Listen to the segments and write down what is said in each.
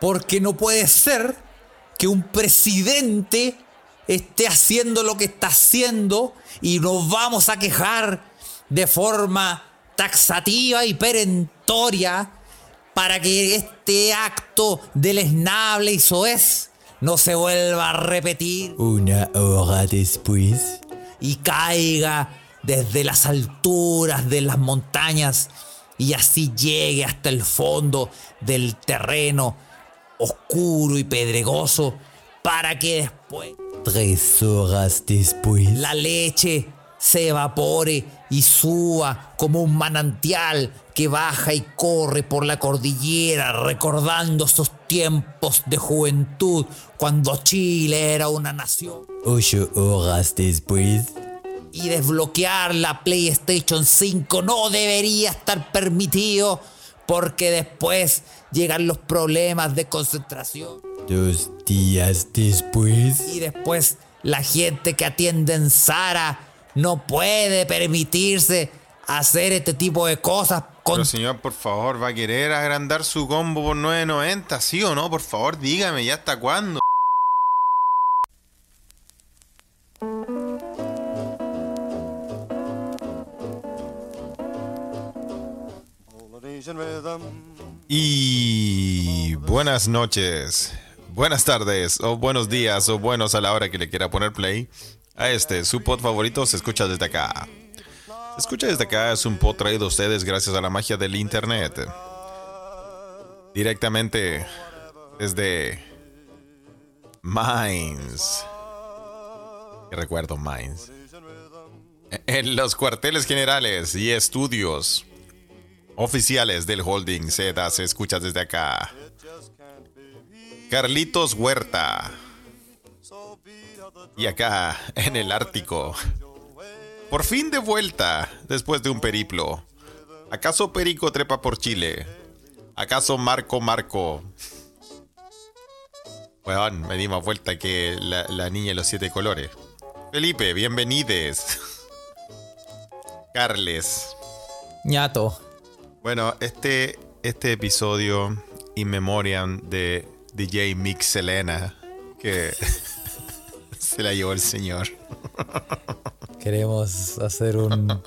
Porque no puede ser que un presidente esté haciendo lo que está haciendo y nos vamos a quejar de forma taxativa y perentoria para que este acto deleznable y soez no se vuelva a repetir. Una hora después. Y caiga desde las alturas de las montañas y así llegue hasta el fondo del terreno oscuro y pedregoso para que después Tres horas después. la leche se evapore y suba como un manantial que baja y corre por la cordillera recordando esos tiempos de juventud cuando Chile era una nación Ocho horas después. y desbloquear la PlayStation 5 no debería estar permitido porque después llegan los problemas de concentración Dos días después. y después la gente que atiende en Sara no puede permitirse hacer este tipo de cosas con Pero señor, por favor, ¿va a querer agrandar su combo por 9.90? ¿Sí o no? Por favor, dígame, ¿ya hasta cuándo? Y buenas noches, buenas tardes, o buenos días, o buenos a la hora que le quiera poner play. A este, su pod favorito se escucha desde acá. Se escucha desde acá es un pod traído a ustedes gracias a la magia del internet. Directamente desde Mines. Recuerdo Mines. En los cuarteles generales y estudios oficiales del holding Z se escucha desde acá. Carlitos Huerta. Y acá, en el Ártico. Por fin de vuelta, después de un periplo. ¿Acaso Perico trepa por Chile? ¿Acaso Marco Marco? Weón, me di vuelta que la, la niña de los siete colores. Felipe, bienvenides. Carles. ñato. Bueno, este, este episodio in memoriam de DJ Mix Selena, que se la llevó el señor. Queremos hacer un,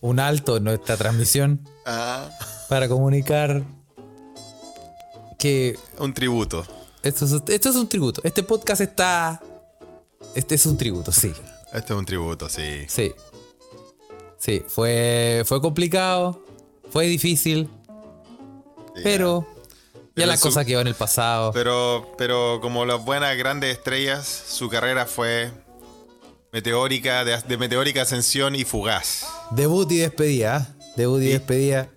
un alto en nuestra transmisión Ah, para comunicar que un tributo. esto es, esto es un tributo. Este podcast está. Este es un tributo, sí. Este es un tributo, sí. Sí. Sí, fue, fue complicado, fue difícil, pero ya Pero la su- cosa quedó en el pasado. Pero, pero como las buenas grandes estrellas, su carrera fue meteórica, de, de meteórica ascensión y fugaz. Debut y despedida. ¿eh? Debut y despedida.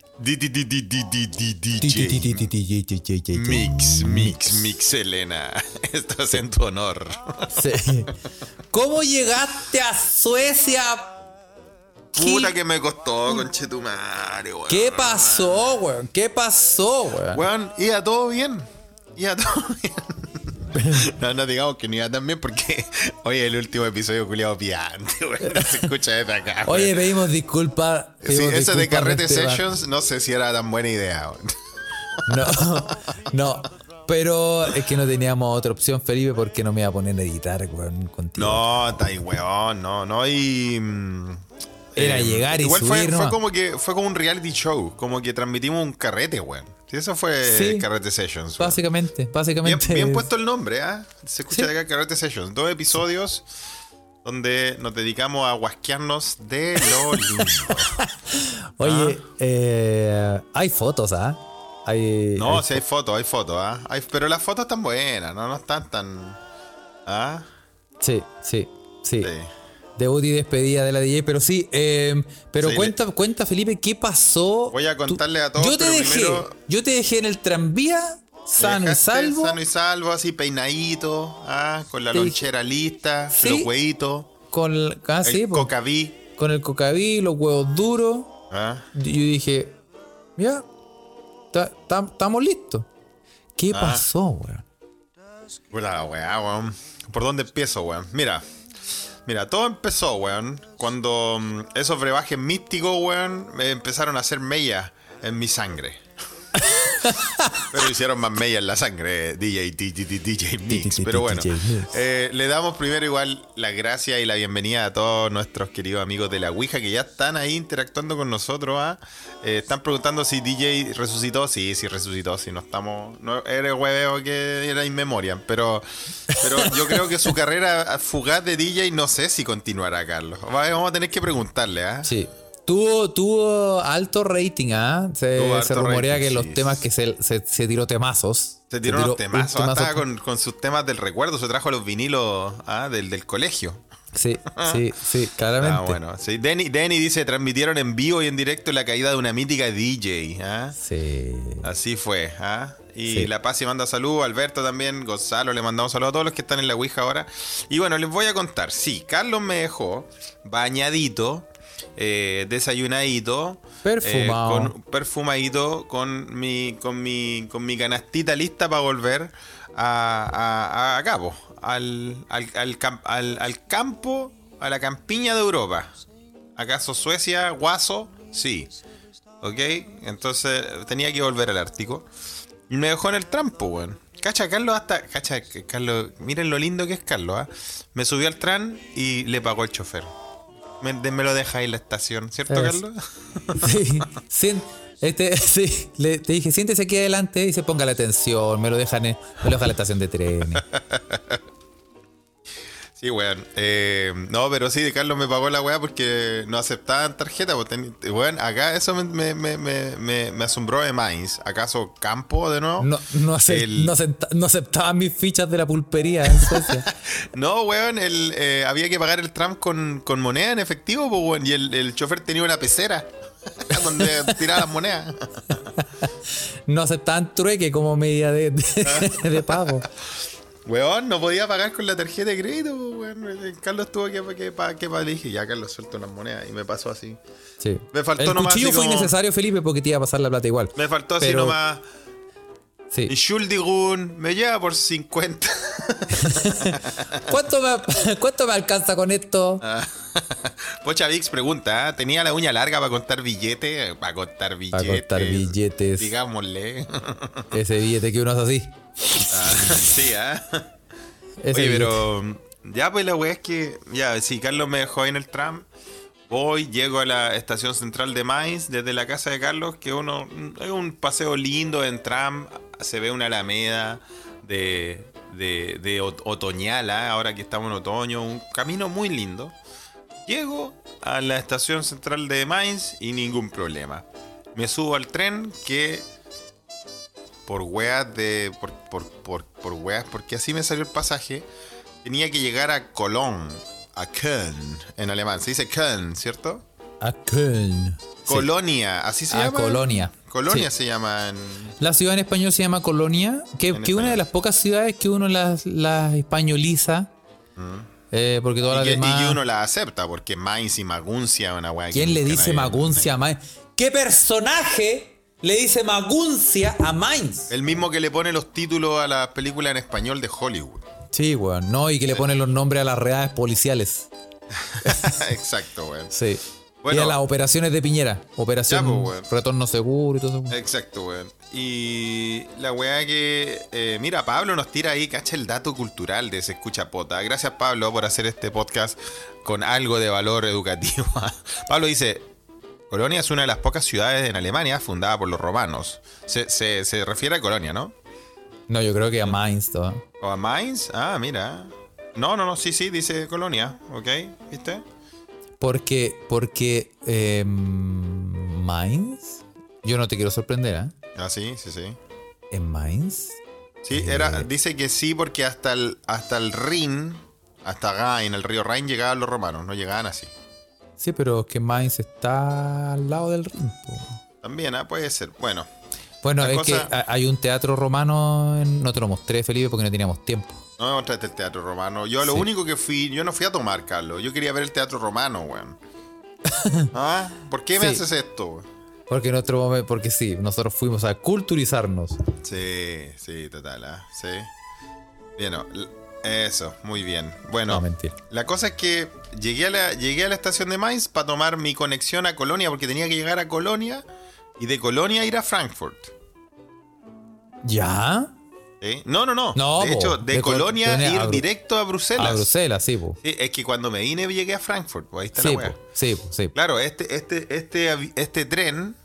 Mix, mix, mix, Elena. Esto es en tu honor. ¿Cómo llegaste a Suecia? Puta ¿Qué, que me costó, conchetumare, weón. ¿Qué pasó, weón? ¿Qué pasó, weón? Weón, iba todo bien. Iba todo bien. No, no digamos que no iba tan bien porque hoy es el último episodio culiado piante, weón. No se escucha desde acá. Oye, pedimos disculpas. Sí, eso de Carrete este bar- Sessions no sé si era tan buena idea, weón. No, no. Pero es que no teníamos otra opción, Felipe, porque no me iba a poner a editar, weón, contigo. No, está ahí, weón, no, no, y... Era llegar y igual fue, como que fue como un reality show, como que transmitimos un carrete, weón. Sí, eso fue Sí. Carrete Sessions. weón. Básicamente, básicamente. bien es- puesto el nombre, ¿ah? Se escucha Sí. de acá Carrete Sessions. Dos episodios donde nos dedicamos a guasquearnos de lo lindo. Oye, eh, hay fotos, ¿ah? Hay, No, hay si hay fotos, hay fotos, ¿ah? Hay- pero las fotos están buenas, no, no están tan. ¿Ah? Sí, sí, sí. Sí. Debut y despedida de la DJ, pero sí, eh, pero Sí, cuenta, cuenta, Felipe, ¿qué pasó? Voy a contarle a todos, Yo te dejé, primero- yo te dejé en el tranvía, sano y salvo. Sano y salvo, así peinadito, ¿ah? Con la lonchera lista, Sí. los huevitos, Con, el- ah, el cocaví, con el cocaví, los huevos duros. ¿ah? Yo dije, ya, estamos listos. ¿Qué Ah. pasó, weón. ¿Por dónde empiezo, weón? Mira. Mira, todo empezó, weón, cuando mm, esos brebajes místicos, weón, me empezaron a hacer mella en mi sangre. Pero hicieron más mella en la sangre, DJ, DJ, DJ Mix. Pero bueno, eh, le damos primero igual las gracias y la bienvenida a todos nuestros queridos amigos de la Ouija que ya están ahí interactuando con nosotros. ¿ah? Eh, están preguntando si DJ resucitó. Sí, sí resucitó. Si no estamos. No, era hueveo que era inmemoria. Pero, pero yo creo que su carrera fugaz de DJ no sé si continuará, Carlos. Va- Vamos a tener que preguntarle. ¿ah? Sí. Tuvo, tuvo alto rating, ¿ah? Se, rumorea rating, que los sí. temas que se, se, se tiró temazos. Se tiró unos temazos, ah, temazo. estaba con, con sus temas del recuerdo, se trajo los vinilos ah, del, del colegio. Sí, sí, sí, claramente. Ah, bueno. Sí, Denny, Denny dice, transmitieron en vivo y en directo la caída de una mítica DJ. ¿ah? Sí. Así fue. ¿ah? Y Sí. La Paz y manda saludos, Alberto también, Gonzalo, le mandamos saludos a todos los que están en la Ouija ahora. Y bueno, les voy a contar. Sí, Carlos me dejó bañadito, eh, desayunadito. Perfumado. eh, con, perfumadito con mi, con mi, con mi canastita lista para volver a, a, a cabo, al, al, al, al- al campo, a la campiña de Europa. ¿Acaso Suecia, Guaso? Sí. ¿Ok? Entonces tenía que volver al Ártico. Y me dejó en el trampo, weón. Cacha, Carlos hasta. Cacha, Carlos. Miren lo lindo que es Carlos, ¿ah? Me subió al tran y le pagó el chofer. Me, lo deja ahí la estación, ¿cierto, Carlos? Sí, sien- este, sí, le, te dije, siéntese aquí adelante y se ponga la atención, me lo dejan en, me lo dejan en la estación de trenes. Sí, weón. Eh, no, pero sí, Carlos me pagó la weá porque no aceptaban tarjeta. pues, teni- Weón, acá eso me, me, asombró de Mainz. ¿Acaso campo de nuevo? No, no, ace- El- no, acepta- no aceptaban mis fichas de la pulpería en Suecia. No, weón, el, eh, había que pagar el tram con, con moneda en efectivo, pues, weón, y el, el chofer tenía una pecera donde tiraba las monedas. No aceptaban trueque como medida de, de, de pago. Weón, no podía pagar con la tarjeta de crédito, weón. El Carlos tuvo que, que, que, que le dije, ya Carlos suelto unas monedas y me pasó así. Sí. Me faltó El nomás cuchillo fue como- innecesario, Felipe, porque te iba a pasar la plata igual. Me faltó así nomás. Sí. Schuldigun me lleva por 50. ¿Cuánto me, ¿Cuánto me alcanza con esto? Ah. Pocha Vix pregunta, ¿ah? ¿tenía la uña larga para contar billetes? Para contar billetes. contar billetes. Digámosle. Ese billete que uno hace así. Ah, sí, ¿ah? Oye, pero ya pues la weá es que, ya, si Carlos me dejó ahí en el tram, voy, llego a la estación central de Mainz, desde la casa de Carlos, que uno, es un paseo lindo en tram, se ve una alameda de, de, de ot- otoñal, ¿ah? ahora que estamos en otoño, un camino muy lindo. Llego a la estación central de Mainz y ningún problema. Me subo al tren que por weas de. Por, por, por, por weas, porque así me salió el pasaje. Tenía que llegar a Cologne, a Köln, en alemán. Se dice Köln, ¿cierto? A Köln. Sí. Colonia, así se Ah, llama. Colonia. Colonia Sí. se llama en. La ciudad en español se llama Colonia, que que una de las pocas ciudades que uno las, las españoliza. Eh, porque todas Y las que, y demás. que uno la acepta, porque Mainz y Maguncia, una que ¿Quién le dice Maguncia a Mainz? ¿Qué personaje le dice Maguncia a Mainz? El mismo que le pone los títulos a las películas en español de Hollywood. Sí, weón. No, y que le ponen los nombres a las redes policiales. Exacto, weón. Sí. Bueno. y a las operaciones de Piñera. Operación Ya, pues. Retorno Seguro y todo eso. Exacto, weón. Y la weá que. eh, mira, Pablo nos tira ahí, cacha el dato cultural de Se Escucha Pota. Gracias, Pablo, por hacer este podcast con algo de valor educativo. Pablo dice: Colonia es una de las pocas ciudades en Alemania fundada por los romanos. Se, se- se refiere a Colonia, ¿no? No, yo creo que a Mainz. todo. ¿O a Mainz? Ah, mira. No, no, no, sí, sí, dice Colonia, ¿ok? ¿Viste? Porque, porque eh, Mainz. Yo no te quiero sorprender, ¿ah? Ah, sí, sí, sí. ¿En Mainz? Sí, era, dice que sí, porque hasta el, hasta el Rin, hasta Rhein, el río Rhein, llegaban los romanos, no llegaban así. Sí, pero es que Mainz está al lado del Rin. También, ah, puede ser. Bueno, Bueno, es cosa- que ha- hay un teatro romano. En, no te lo mostré, Felipe, porque no teníamos tiempo. no me mostraste el teatro romano. Yo lo Sí. único que fui, yo no fui a tomar, Carlos. Yo quería ver el teatro romano, weón. ¿Ah? ¿Por qué me Sí. haces esto, weón? Porque en otro momento, porque sí, nosotros fuimos a culturizarnos. Sí, sí, total, ah, sí. Bien, no, l- eso, muy bien. Bueno, No, mentira. la cosa es que llegué a la, llegué a la estación de Mainz para tomar mi conexión a Colonia, porque tenía que llegar a Colonia y de Colonia ir a Frankfurt. ¿Ya? No, no, no. No, de po, hecho, de, de Col- Colonia Colonia ir a directo a Bruselas. A Bruselas, sí, es que cuando me vine llegué a Frankfurt, ahí está Sí, la po, sí, sí. Claro, este, este, este, este tren,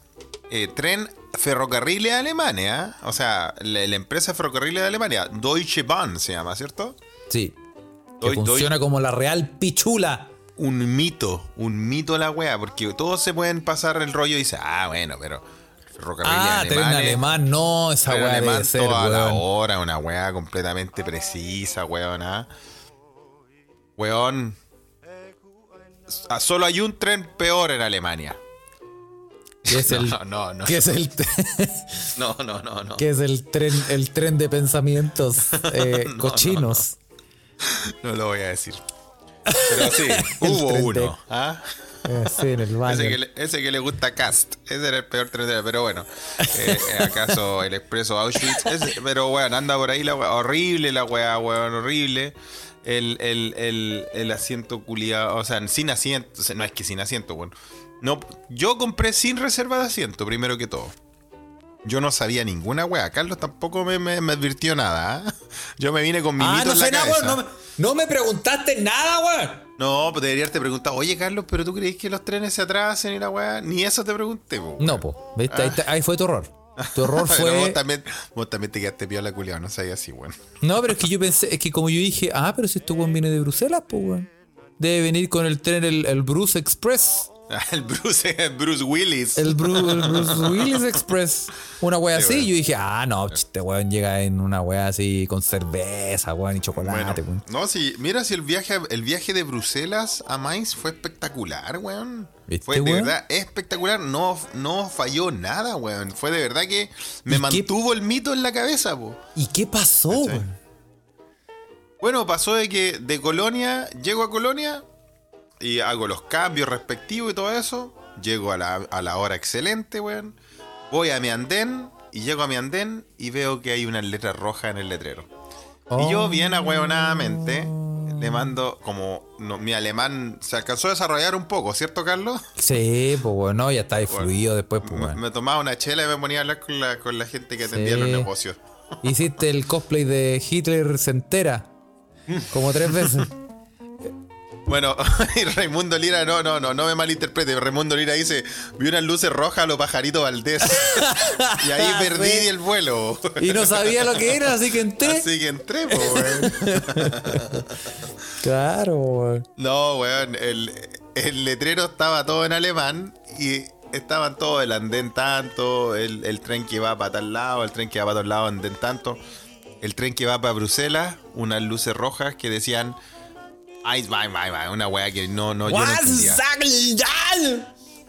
eh, tren ferrocarriles de Alemania, o sea, la, la empresa ferrocarriles de Alemania, Deutsche Bahn se llama, ¿cierto? Sí. Que Doy- funciona como la real pichula. Un mito, un mito la weá, porque todos se pueden pasar el rollo y dicen, ah, bueno, pero Ah, tren alemanes, alemán, no, esa weá alemán debe ser, toda la hora, una weá completamente precisa, weón, ¿ah? Weón, ah, solo hay un tren peor en Alemania. Que es el, No, no, no. que es el, No, no, no, no. que es el tren, el tren de pensamientos eh, cochinos. No lo voy a decir. Pero sí, hubo uno. ¿ah? Eh, sí, en el baño. Ese que, le, ese que le gusta Cast. Ese era el peor tren de Pero bueno, eh, ¿acaso el expreso Auschwitz? Ese- pero bueno, anda por ahí la weá. Horrible la weá, weón, horrible. El, el, el, el asiento culiado, o sea, sin asiento. no es que sin asiento, bueno. No, yo compré sin reserva de asiento, primero que todo. Yo no sabía ninguna weá. Carlos tampoco me, me- me advirtió nada. ¿ah? Yo me vine con mi Ah, no en la sé nada, cabeza. weón. No, me- no me preguntaste nada, weón. No, pues debería haberte preguntado, oye Carlos, ¿pero tú crees que los trenes se atrasen y la weá? Ni eso te pregunté, po. No, po. ¿Viste? Ahí, te- ahí fue tu error. Tu error Pero vos fue. también, vos también te quedaste piola culiado, no sabía así, weón. No, pero es que yo pensé, es que como yo dije, ah, pero si este weón viene de Bruselas, pues weón. Debe venir con el tren, el, el Bruce Express. El Bruce, el Bruce Willis. El, Bru- el Bruce Willis Express. Una wea Sí, así. weón. Yo dije, ah, no, este weón llega en una wea así con cerveza, weón, y chocolate, Bueno, weón. no, si, mira si el viaje, el viaje de Bruselas a Mainz fue espectacular, weón. ¿Viste, Fue de weón? verdad espectacular, no, no falló nada, weón. Fue de verdad que me ¿Y qué- mantuvo el mito en la cabeza, po. ¿Y qué pasó, ¿Cachai? weón? Bueno, pasó de que de Colonia, llego a Colonia y hago los cambios respectivos y todo eso. Llego a la, a la hora excelente, weón. Voy a mi andén y llego a mi andén y veo que hay unas letras rojas en el letrero. Y yo, Oh. bien ahueonadamente, le mando como. no, mi alemán se alcanzó a desarrollar un poco, ¿cierto, Carlos? Sí, pues weón, no, ya está ahí fluido después, pues Me, tomaba una chela y me ponía a hablar con la, con la gente que atendía Sí. los negocios. Hiciste el cosplay de Hitler se entera. Como tres veces. Bueno, y Raimundo Lira, no, no, no, no me malinterprete. Raimundo Lira dice, vi unas luces rojas a los pajaritos Valdés. y ahí perdí Sí. el vuelo. Y no sabía lo que era, así que entré. Así que entré, po, weón. Claro, weón. No, weón, el, el letrero estaba todo en alemán y estaban todos el andén tanto, el, el tren que va para tal lado, el tren que va para tal lado, andén tanto. El tren que va para Bruselas, unas luces rojas que decían... Ice, bye, bye, bye", una weá que no, no, yo no entendía.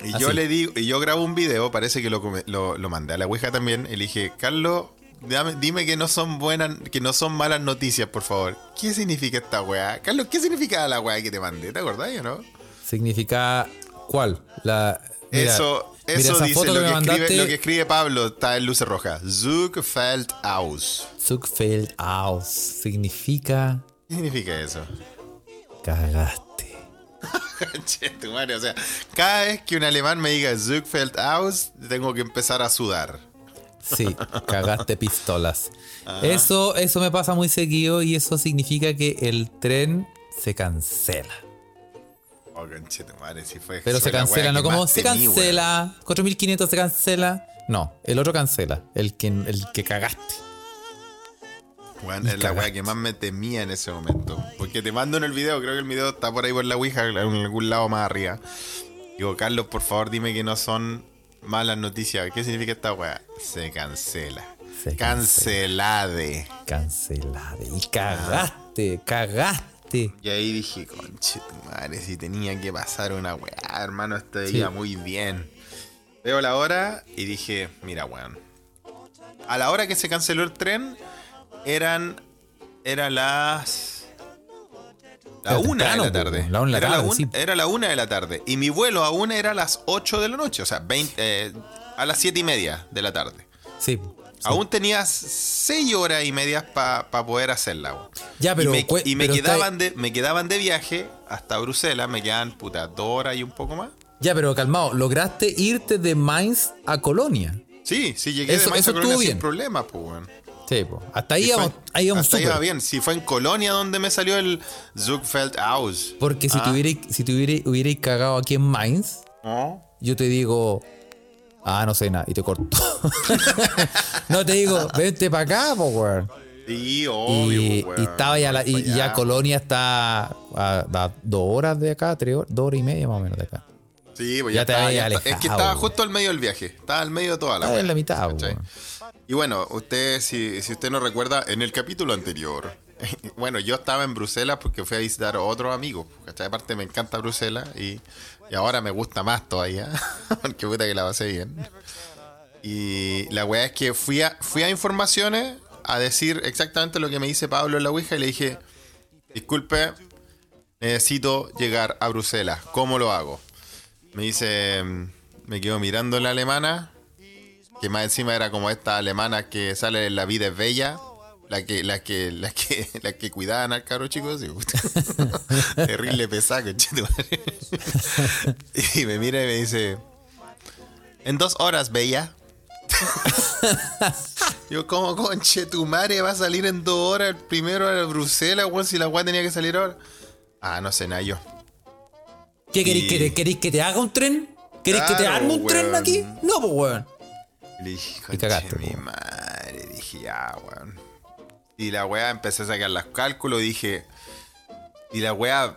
Y yo le digo, y yo grabo un video, parece que lo, lo, lo mandé a la Ouija también, y le dije, Carlos, dame- dime que no son buenas, que no son malas noticias, por favor. ¿Qué significa esta weá? Carlos, ¿qué significa la weá que te mandé? ¿Te acordás o no? Significa. ¿Cuál? La. mira, eso eso dice lo que escribe, mandaste. lo que escribe Pablo, está en luces rojas. Zug fällt aus. Zuckfeld aus. Significa. ¿Qué significa eso? Cagaste. Tu madre, o sea, cada vez que un alemán me diga Zug fällt aus, tengo que empezar a sudar. Sí, cagaste pistolas. Eso, eso me pasa muy seguido y eso significa que el tren se cancela. Oh, madre, si fue Pero se la cancela, no como se temí, cancela. 4500 se cancela. No, el otro cancela. El que, el que cagaste. Es la weá que más me temía en ese momento. Porque te mando en el video, creo que el video está por ahí por la Ouija, en algún lado más arriba. Digo, Carlos, por favor, dime que no son malas noticias. ¿Qué significa esta weá? Se cancela. Se Cancelade. Cancelada. Y cagaste, cagaste. Y ahí dije, conche tu madre, si tenía que pasar una weá, hermano, esto Sí. iba muy bien. Veo la hora y dije, mira, weón. A la hora que se canceló el tren, eran. Eran las. La Era una de la tarde. la una de la era, tarde, un- sí. era la una de la tarde. Y mi vuelo aún era a las 8 de la noche, o sea, 20, eh, a las 7 y media de la tarde. Sí. sí. Aún tenías 6 horas y medias para poder hacerla. Ya, pero. y me, cue- y me pero está- quedaban de, me quedaban de viaje hasta Bruselas, me quedaban puta dos horas y un poco más. Ya, pero calmado. Lograste irte de Mainz a Colonia. Sí, sí llegué Eso- de Mainz a Colonia sin bien. problemas, pues, weón. Sí, po. Hasta ahí íbamos, ahí íbamos hasta ahí iba bien. Si fue en Colonia donde me salió el Zugfeld Aus. Porque si Ah. si te hubierais, cagado aquí en Mainz, yo te digo, ah, no sé nada, y te corto. no te digo, vente para acá, po, weón. Sí, obvio, Y, estaba ya, la, y, Para y ya. Colonia está a, a dos horas de acá, tres horas, dos horas y media más o menos de acá. Sí, pues Ya ya, te estaba, ya Es que estaba weón. justo al medio del viaje. Estaba al medio de toda la Estaba en la mitad. Y bueno, usted, si, si usted no recuerda, en el capítulo anterior, bueno, yo estaba en Bruselas porque fui a visitar a otros amigos. Aparte me encanta Bruselas y, ahora me gusta más todavía, porque puta que la pasé bien. Y la weá es que fui a, fui a informaciones a decir exactamente lo que me dice Pablo en la Ouija y le dije, disculpe, necesito llegar a Bruselas, ¿cómo lo hago? Me dice, me quedo mirando la alemana, que más encima era como esta alemana que sale en La vida es bella, la que, la que, la que, la que cuidaban al cabro chico, así, puta. terrible conchetumare. Y me mira y me dice, en dos horas, bella. Yo, como conche, tu madre va a salir en dos horas el primero a Bruselas, weón, si la weá tenía que salir ahora. Ah, no sé nada yo. ¿Qué queréis Y- queréis que te haga un tren? ¿Queréis que te arme un tren aquí? No, pues weón. Le dije, Y cagaste, mi po. madre. Dije, ya, weón. Y la weá empecé a sacar los cálculos. Dije, y la weá.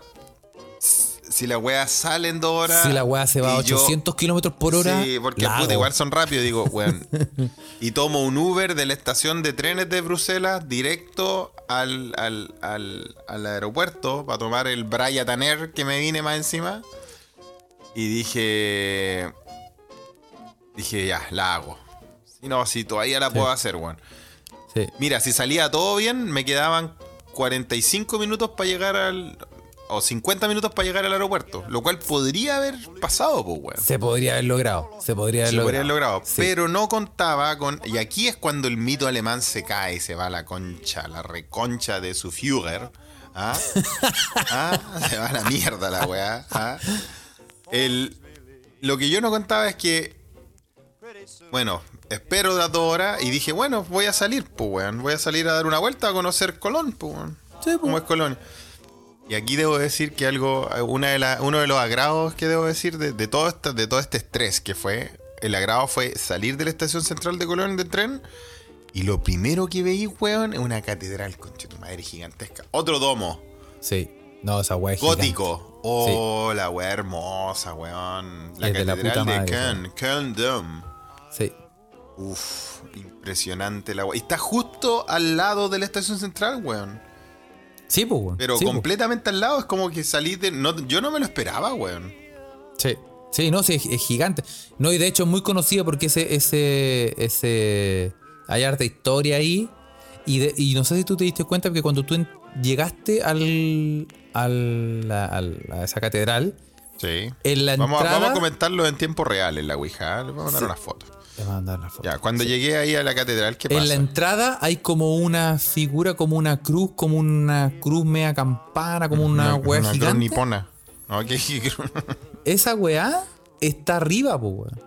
Si la weá sale en dos horas. Si la weá se va a y yo- 800 kilómetros por hora. Sí, porque puta, igual son rápidos, digo, weón. y tomo un Uber de la estación de trenes de Bruselas directo al, al, al, al aeropuerto para tomar el Brian Air que me vine más encima. Y dije. Dije, ya, la hago. No, si todavía la puedo hacer, weón. Sí. Mira, si salía todo bien, me quedaban 45 minutos para llegar al. O 50 minutos para llegar al aeropuerto. Lo cual podría haber pasado, pues, weón. Se podría haber logrado. Se podría haber Se logrado. podría haber logrado. Sí. Pero no contaba con. Y aquí es cuando el mito alemán se cae se va a la concha, la reconcha de su Führer. ¿Ah? ¿Ah? Se va a la mierda la weá. ¿Ah? El, lo que yo no contaba es que. Bueno, espero las dos horas y dije, bueno, voy a salir, pues, weón. Voy a salir a dar una vuelta a conocer Colón, pues, weón. Sí, ¿Cómo es Colón? Y aquí debo decir que algo, una de la- uno de los agrados que debo decir de, de todo este, de todo este estrés que fue, el agrado fue salir de la estación central de Colón de tren y lo primero que veí, weón, es una catedral, conche tu madre, gigantesca. Otro domo, Sí. No, esa weá es gigante. gótico. Oh, la weá hermosa, weón. La Es de la catedral puta de madre, Köln, Köln Dome. Uf, impresionante la weá. Y está justo al lado de la estación central, weón. Sí, pues, weón. Pero sí, po. completamente al lado, es como que salí de. No, yo no me lo esperaba, weón. Sí. Sí, no, sí, es, gigante. No, y de hecho es muy conocido porque ese, ese, ese, hay harta historia ahí. Y, de- y no sé si tú te diste cuenta que cuando tú en- llegaste al, al, a, al- a esa catedral, Sí. en la Vamos, a- entrada... vamos a comentarlo en tiempo real en la Ouija. ¿eh? Les vamos a dar Sí. unas fotos. Te voy a mandar la foto. Ya, cuando llegué ahí a la catedral, ¿qué pasa? En la entrada hay como una figura, como una cruz, como una cruz media campana, como una, weá una cruz nipona. No, ¿qué- qué cruz? Esa weá está arriba, pues weón.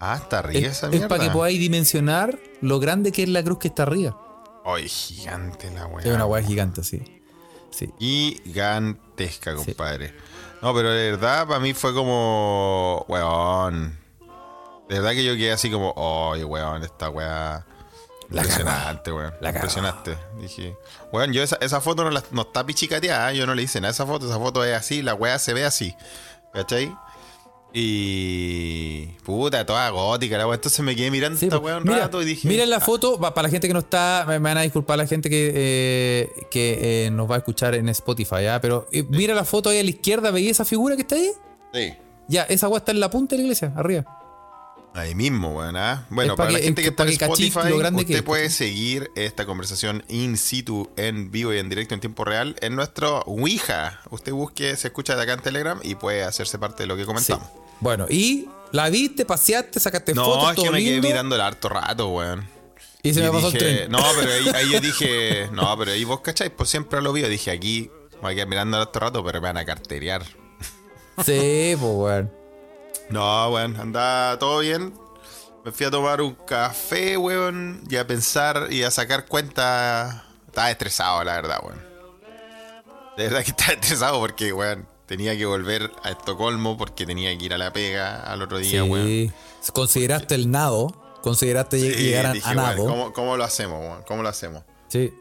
ah, está arriba Es, esa es mierda. para que podáis dimensionar lo grande que es la cruz que está arriba. Ay, gigante la weá. Es una weá gigante, sí. Sí. Gigantesca, compadre. No, pero de verdad, para mí fue como. Weón. De verdad que yo quedé así como. Ay, weón, esta weá. La Impresionante, weón. La cagó. Impresionante. Dije. Weón, yo esa, esa foto no, la- no está pichicateada, ¿eh? yo no le hice nada a esa foto. Esa foto es así, la weá se ve así. ¿Cachai? Y. Puta, toda gótica la weá. Entonces me quedé mirando Sí, esta po. weá un mira, rato y dije. mira la ah, foto, pa- para la gente que no está, me me van a disculpar la gente que, eh, que eh, nos va a escuchar en Spotify, ¿ya? pero mira la foto ahí a la izquierda, ¿veis esa figura que está ahí? Sí. Ya, esa weá está en la punta de la iglesia, arriba. Ahí mismo, weón. ¿ah? Bueno, Es pa' para la gente es que está en Spotify, lo grande usted que puede seguir esta conversación in situ, en vivo y en directo en tiempo real en nuestro Ouija. Usted busque, se escucha de acá en Telegram y puede hacerse parte de lo que Sí. comentamos. Bueno, y la viste, paseaste, sacaste No, fotos, es que todo me quedé mirando el harto rato, weón. y se me Y pasó dije- el tren. No, pero ahí, ahí yo dije, no, pero ahí vos cacháis, pues siempre lo vi. Yo dije, aquí me voy a quedar mirando el harto rato, pero me van a carterear. Sí, pues weón. No, weón, anda todo bien. Me fui a tomar un café, weón, y a pensar y a sacar cuenta. Estaba estresado, la verdad, weón. De verdad que estaba estresado porque, weón, tenía que volver a Estocolmo porque tenía que ir a la pega al otro día, weón. Sí. Consideraste el nado. Consideraste Sí, llegar a, dije, a weón, nado. ¿cómo, cómo lo hacemos, weón? ¿Cómo lo hacemos? Sí.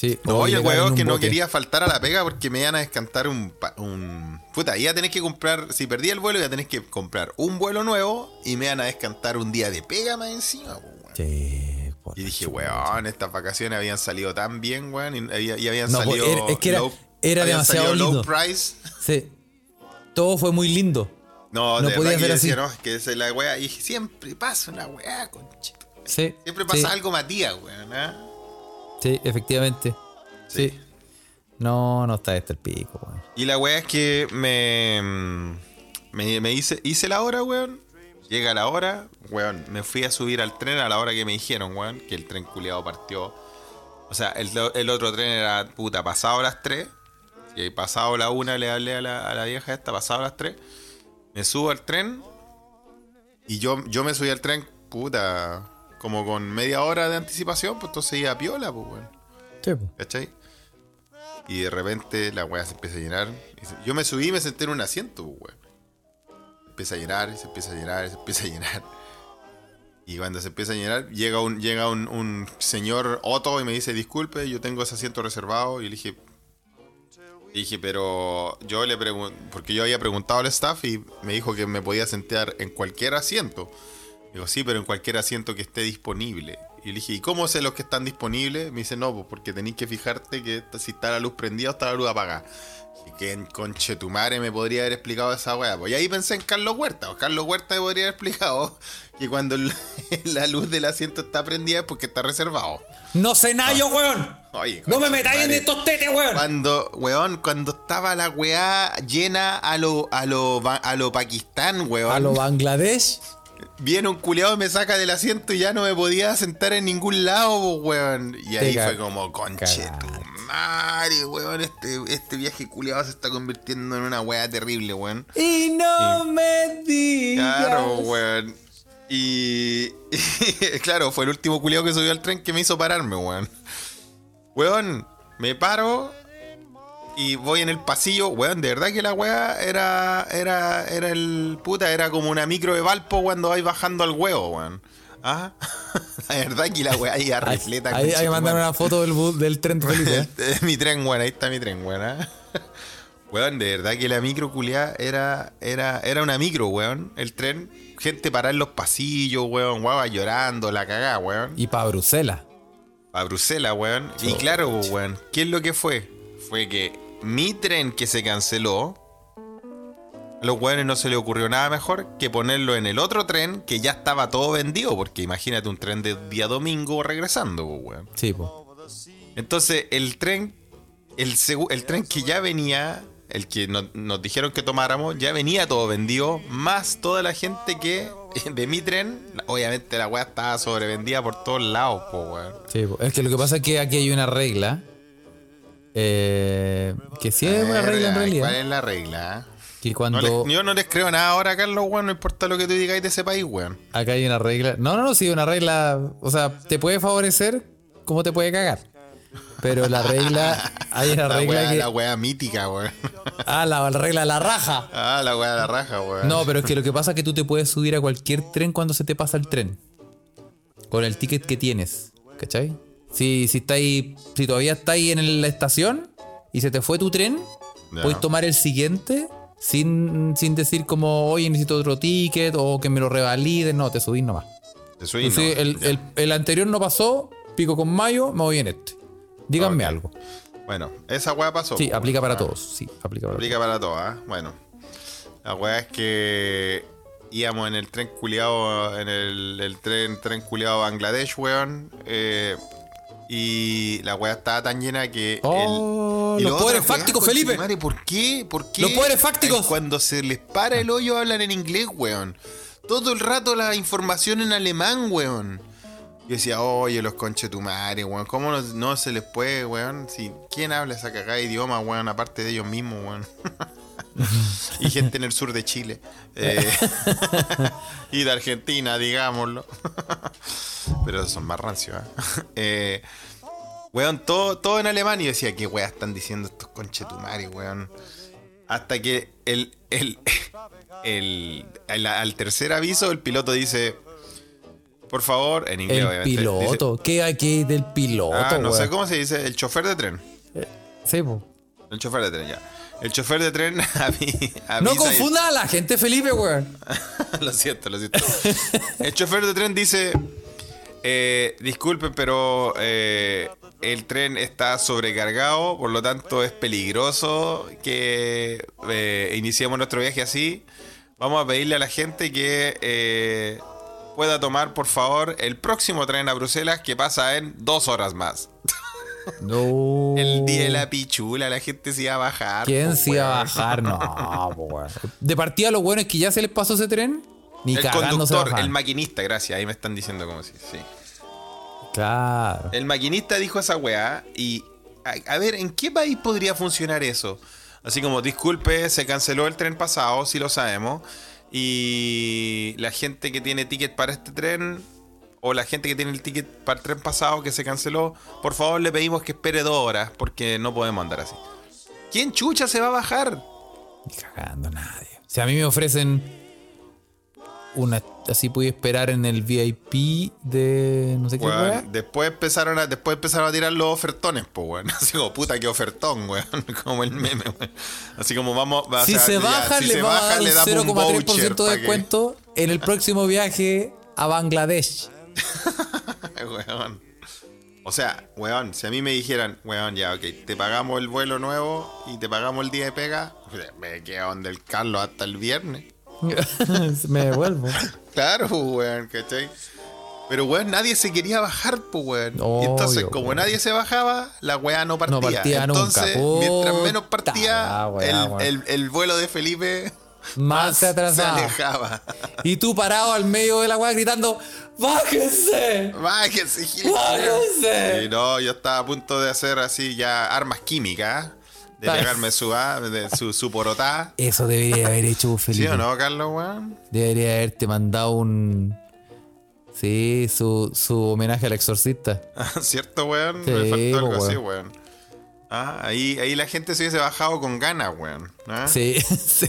Sí. No, o y el llegar en weón que no quería faltar a la pega porque me iban a descantar un. Puta, iba a tener que comprar... Si perdí el vuelo, iba a tener que comprar un vuelo nuevo y me iban a descantar un día de pega más encima, weón. Sí, por Y dije, weón, estas vacaciones habían salido tan bien, weón, y, había- y habían No, salido... era- es que era- era habían demasiado lindo. low price. Sí. Todo fue muy lindo. No, No de podía ser así. decía, no, es que es la weá. Y dije, siempre pasa una weá, conchito. Sí. Siempre pasa sí, algo Matías, weón, ¿ah? Sí, efectivamente. Sí. Sí. No, no está este el pico, weón. Y la weá es que me, me, me hice, hice la hora, weón. Llega la hora, weón. Me fui a subir al tren a la hora que me dijeron, weón. Que el tren culiado partió. O sea, el, el otro tren era, puta, pasado las 3. Y pasado la una le hablé a la, a la vieja esta, pasado las 3. Me subo al tren. Y yo, yo me subí al tren, puta, como con media hora de anticipación. Pues entonces iba a piola, pues, weón. Sí, po. ¿Cachai? Y de repente la weá se empieza a llenar. Yo me subí y me senté en un asiento, pues, weón. Empieza a llenar, se empieza a llenar, se empieza a llenar. Y cuando se empieza a llenar, llega un, llega un, un señor Otto y me dice, disculpe, yo tengo ese asiento reservado. Y le dije, y dije, pero yo le pregunté, porque yo había preguntado al staff y me dijo que me podía sentar en cualquier asiento. Digo, sí, pero en cualquier asiento que esté disponible. Y le dije, ¿y cómo sé los que están disponibles? Me dice, no, pues porque tenéis que fijarte que si está la luz prendida o está la luz apagada. Y que en conche tu madre me podría haber explicado esa weá. Pues y ahí pensé en Carlos Huerta. pues Carlos Huerta me podría haber explicado que cuando la luz del asiento está prendida es porque está reservado. No sé nada yo, weón. Oye, No me metáis en estos tetes, weón. Cuando, weón, cuando estaba la weá llena a lo, a lo, a lo Pakistán, weón. A lo Bangladesh. Viene un culeado y me saca del asiento y ya no me podía sentar en ningún lado, weón. Y ahí Te fue como, conche tu madre, weón. Este, este viaje culeado se está convirtiendo en una weá terrible, weón. Y no me digas. Claro, weón. Y, claro, fue el último culiao que subió al tren que me hizo pararme, weón. Weón, me paro y voy en el pasillo, weón, de verdad que la weá era, era, era el puta, era como una micro de Valpo cuando vais bajando al huevo, weón. Ah, la verdad que la weá Ahí, repleta. ahí, ahí mandaron una foto del, bus- del tren de. ¿eh? mi tren, weón, ahí está mi tren, weón. ¿ah? Weón, de verdad que la micro culiá era, era, era una micro, weón. El tren, gente parada en los pasillos, weón, guava llorando, la cagá, weón. Y para Bruselas. A Bruselas, weón. Y claro, weón, ¿qué es lo que fue? Fue que mi tren que se canceló, a los weones no se le ocurrió nada mejor que ponerlo en el otro tren que ya estaba todo vendido, porque imagínate un tren de día domingo regresando, pues, weón. Sí, po. Entonces, el tren, el, el tren que ya venía, el que no- nos dijeron que tomáramos, ya venía todo vendido, más toda la gente que de mi tren, obviamente la weá estaba sobrevendida por todos lados, po, weón. Sí, po. Es que lo que pasa es que aquí hay una regla. Eh, que sí es una regla en ¿Cuál realidad. es la regla? Que No cuando. les- yo no les creo nada ahora, Carlos, weón, no importa lo que tú digáis de ese país, weón. Acá hay una regla. No, no, no, sí, una regla. O sea, te puede favorecer como te puede cagar. Pero la regla. Hay una La regla que. la weá mítica, weón. Ah, la regla de la raja. Ah, la weá de la raja, weón. No, pero es que lo que pasa es que tú te puedes subir a cualquier tren cuando se te pasa el tren. Con el ticket que tienes. ¿Cachai? Si, si, estáis, si todavía estáis en la estación y se te fue tu tren, puedes tomar el siguiente sin, sin decir como, oye, necesito otro ticket o que me lo revaliden. No, te subís nomás. Te soy Entonces, no. el, el- el anterior no pasó, pico con mayo, me voy en este. Díganme algo. Bueno, esa weá pasó. Sí, po, aplica para ah. todos. Sí, aplica para Aplica para todas, ¿ah? Bueno. La weá es que íbamos en el tren culiado, en el, el tren, tren culiado Bangladesh, weón. eh, y la weá estaba tan llena que. Oh, y los lo poderes fácticos, Felipe. madre, ¿Por qué? ¿Por qué? Los poderes fácticos. Cuando se les para el hoyo hablan en inglés, weón. Todo el rato la información en alemán, weón. Yo decía, oye, los conchetumares, weón. ¿Cómo no, no se les puede, weón? Si, ¿Quién habla esa cagada de idioma, weón? Aparte de ellos mismos, weón. y gente en el sur de Chile. Eh, y de Argentina, digámoslo. Pero son más rancios, ¿eh? Eh, Weón, todo, todo en alemán y yo decía, ¿qué weá están diciendo estos conchetumares, weón? Hasta que el, el, el, el- al tercer aviso el piloto dice, por favor, en inglés El obviamente, dice- piloto. ¿Qué hay aquí del piloto, ah, no sé cómo se dice, el chofer de tren. Sí, po. El chofer de tren, ya. El chofer de tren avi- No avisa y- confunda a la gente, Felipe, weón. lo siento, lo siento. El chofer de tren dice: eh, Disculpen, pero eh, el tren está sobrecargado, por lo tanto es peligroso que eh, iniciemos nuestro viaje así. Vamos a pedirle a la gente que eh, pueda tomar, por favor, el próximo tren a Bruselas que pasa en dos horas más. No. El día de la pichula, la gente se iba a bajar. ¿Quién po, se iba a bajar? No, po, weón. De partida, lo bueno es que ya se les pasó ese tren. Ni El conductor, el maquinista, gracias. Ahí me están diciendo cómo sí. sí. Claro. El maquinista dijo esa weá y a, a ver, ¿en qué país podría funcionar eso? Así como, disculpe, se canceló el tren pasado, sí lo sabemos. Y la gente que tiene ticket para este tren, o la gente que tiene el ticket para el tren pasado que se canceló, por favor le pedimos que espere dos horas, porque no podemos andar así. ¿Quién chucha se va a bajar? Ni cagando nadie. Si a mí me ofrecen una. Así pude esperar en el VIP de. No sé qué Weón, después empezaron a, después empezaron a tirar los ofertones, pues weón. Así como puta que ofertón, weón. Como el meme, weón. Así como vamos. o Si sea, se bajan, si le va a dar le un damos un 0,3% voucher de que- descuento en el próximo viaje a Bangladesh. Weón. O sea, weón, si a mí me dijeran, weón, ya, ok, te pagamos el vuelo nuevo y te pagamos el día de pega, me quedo donde el Carlos hasta el viernes. me devuelvo. Claro, weón, ¿cachai? Pero, weón, nadie se quería bajar, pues, weón. y entonces, como weón. nadie se bajaba, la weá no partía. No partía nunca. entonces, mientras menos partía, la weá, el, weón. el- el vuelo de Felipe Más se se atrasaba. alejaba. Y tú parado al medio de la weá gritando: ¡Bájense! Bájense, Gil. ¡Bájense! Y no, yo estaba a punto de hacer así ya armas químicas. De pegarme su, su, su porotá. Eso debería haber hecho ¿Sí Felipe. o no, Carlos, weón? Debería haberte mandado un. Sí, su, su homenaje al exorcista. ¿Cierto, weón? Sí, Me faltó algo así, weón. Ah, ahí, ahí la gente se hubiese bajado con ganas, weón. ¿ah? Sí, sí.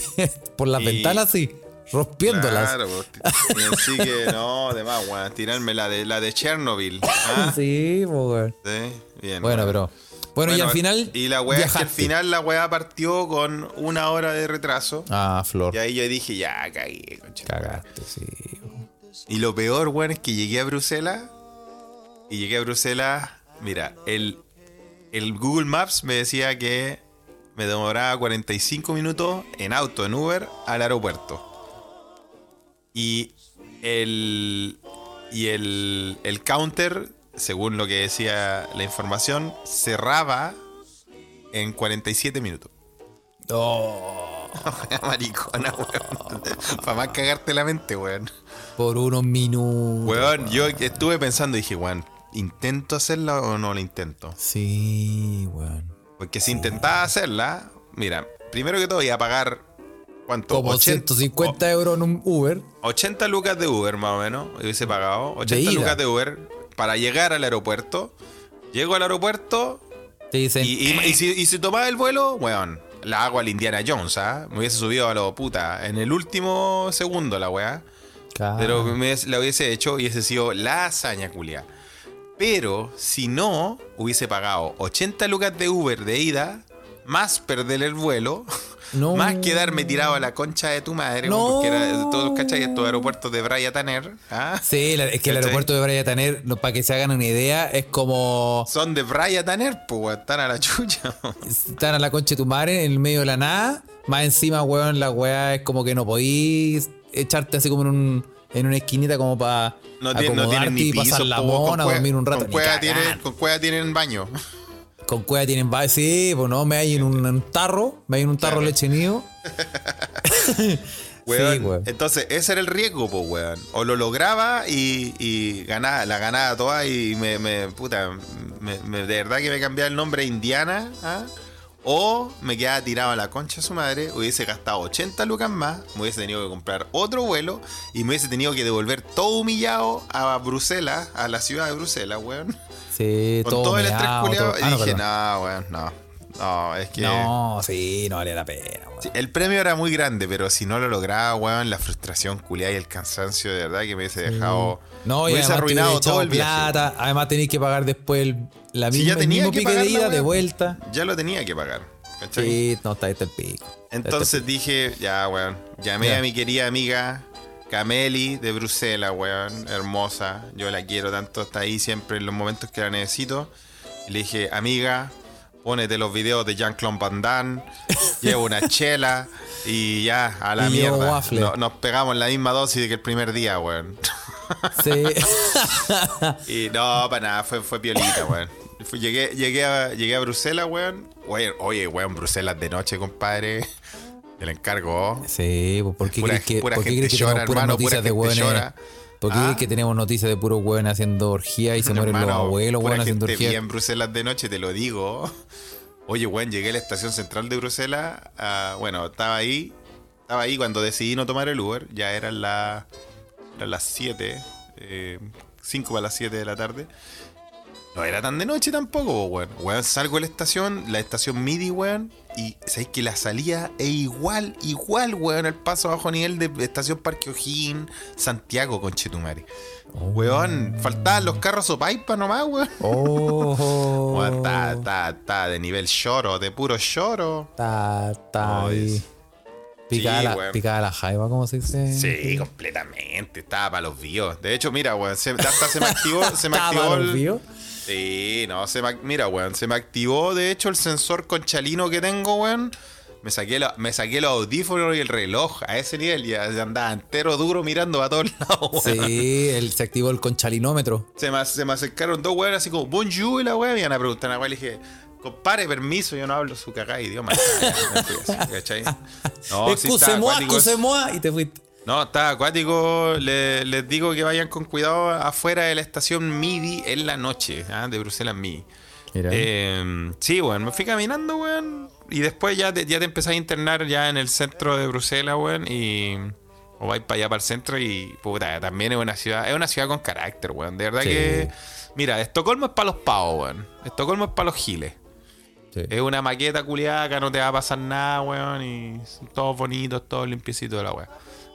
Por las Y- ventanas, sí. Rompiéndolas. Claro, pues, así que no, además, weón, tirarme la de, la de Chernobyl. ¿ah? Sí, po, weón. Sí, bien. Bueno, weón. pero. Bueno, y al final. Y la weá es que al final la weá partió con una hora de retraso. Ah, Flor. Y ahí yo dije, ya, cagué, concha. Cagaste, sí. Y lo peor, weón, es que llegué a Bruselas. Y llegué a Bruselas. Mira, el, el Google Maps me decía que me demoraba 45 minutos en auto, en Uber, al aeropuerto. Y el. Y el, el counter, según lo que decía la información, cerraba en 47 minutos. Oh, Maricona, weón. Para más cagarte la mente, weón. por unos minutos. Weón, yo estuve pensando y dije, weón, ¿intento hacerla o no la intento? Sí, weón. Porque si intentaba hacerla, mira, primero que todo iba a pagar, ¿cuánto? Como 150 euros en un Uber. o- 80 lucas de Uber más o menos, hubiese pagado. 80 ida. lucas de Uber para llegar al aeropuerto. Llego al aeropuerto Te dicen. y, y- y si, y si tomaba el vuelo, weón, la hago al Indiana Jones, ¿ah? Me hubiese subido a lo puta. En el último segundo la weá. Claro. Pero me, la hubiese hecho y hubiese sido la hazaña, culia. Pero si no, hubiese pagado 80 lucas de Uber de ida, más perder el vuelo, No. más quedarme tirado a la concha de tu madre, No. porque era todos, ¿cachai? Estos aeropuertos de Braya Tanner, ¿ah? Sí, la- es que el aeropuerto de Braya Taner, no, para que se hagan una idea, es como. Son de Braya Tanner, pues, están a la chucha. Están a la concha de tu madre en el medio de la nada. Más encima, weón, la weá es como que no podís echarte así como en, un, en una esquinita como para No, tienen- no tienen ni y pasar piso, la mona, cueva- dormir un rato. Con cueva, tienen, con cueva tienen baño. Con cueva tienen ba- sí, pues no, me hay en un, un tarro, me hay en un tarro Claro. leche nido. Weón. Sí, weón. Entonces, ese era el riesgo, pues, weón. O lo lograba y, y ganaba, la ganaba toda y me, me puta, me- me- de verdad que me cambiaba el nombre a Indiana, ¿ah? O me quedaba tirado a la concha de su madre, hubiese gastado 80 lucas más, me hubiese tenido que comprar otro vuelo y me hubiese tenido que devolver todo humillado a Bruselas, a la ciudad de Bruselas, weón. Sí, Con todo, el estrés culiado. todo- Y Ah, no, dije, no, weón, no. No, es que. No, sí, no vale la pena, weón. Sí, el premio era muy grande, pero si no lo lograba, weón, la frustración culiada y el cansancio de verdad que me hubiese dejado. No, me y hubiese arruinado todo el viaje. plata, además tenéis que pagar después el, la Si misma, ya el tenía mismo que pique de ida, de vuelta. Ya lo tenía que pagar. ¿cachai? Sí, no, está ahí está el pico. Entonces dije, ya, weón. Llamé Ya. a mi querida amiga Cameli de Bruselas, weón. Hermosa. Yo la quiero tanto. Está ahí siempre en los momentos que la necesito. Y le dije, amiga, pónete los videos de Jean-Claude Van Damme. Llevo una chela. Y ya, a la Y mierda. No- nos pegamos la misma dosis que el primer día, weón. Sí. Y no, para nada, fue, fue piolita, weón. Llegué, llegué, a, llegué a Bruselas, weón. Oye, oye, weón, Bruselas de noche, compadre. Te lo encargo. Sí, pues, ¿por qué crees que, pura ¿por qué gente crees que llora, tenemos puras hermano, pura noticias de hueones? llora. ¿Por qué Ah. crees que tenemos noticias de puros hueones haciendo orgía y se mueren los abuelos, hueones haciendo orgía? en Bruselas de noche, te lo digo. Oye, weón, llegué a la estación central de Bruselas. bueno, estaba ahí. Estaba ahí cuando decidí no tomar el Uber. Ya eran, la- eran las 7. 5 para las 7 de la tarde. No era tan de noche tampoco, weón. Weón, salgo de la estación, la estación MIDI, weón. Y sabéis que la salida es igual, igual, weón, al paso bajo nivel de estación Parque O'Higgins, Santiago, conchetumare. Weón, faltaban los carros o paipa nomás, weón. Oh, Weón, está, está, está de nivel lloro, de puro lloro. está, está es- Picada, Sí, la, weón. picada la jaiba, ¿cómo se dice? Sí, completamente. Estaba para los bios. De hecho, mira, weón, se, hasta se me activó, se me activó el. Sí, no, se me, mira, weón, se me activó de hecho el sensor conchalino que tengo, weón. Me saqué, la- me saqué los audífonos y el reloj a ese nivel. Ya andaba entero duro mirando a todos lados, weón. Sí, el, se activó el conchalinómetro. Se, me, se me acercaron dos weón así como bonjour y la weón. Y iban a preguntar a weón. Le dije, compadre, permiso, yo no hablo su cagada idioma. Me ¿cachai? No, eso. moi, y te fuiste. No, está acuático. Le- les digo que vayan con cuidado afuera de la estación MIDI en la noche, ¿ah? de Bruselas MIDI. Eh, sí, weón, me fui caminando, weón. Y después ya te, ya te empezás a internar ya en el centro de Bruselas, weón. Y. O vais para allá para el centro y. Puta, también es una ciudad. Es una ciudad con carácter, weón. De verdad Sí. que. Mira, Estocolmo es para los pavos, weón. Estocolmo es para los giles. Sí. Es una maqueta culiada, no te va a pasar nada, weón. Y son todos bonitos, todos limpiecitos de la weón.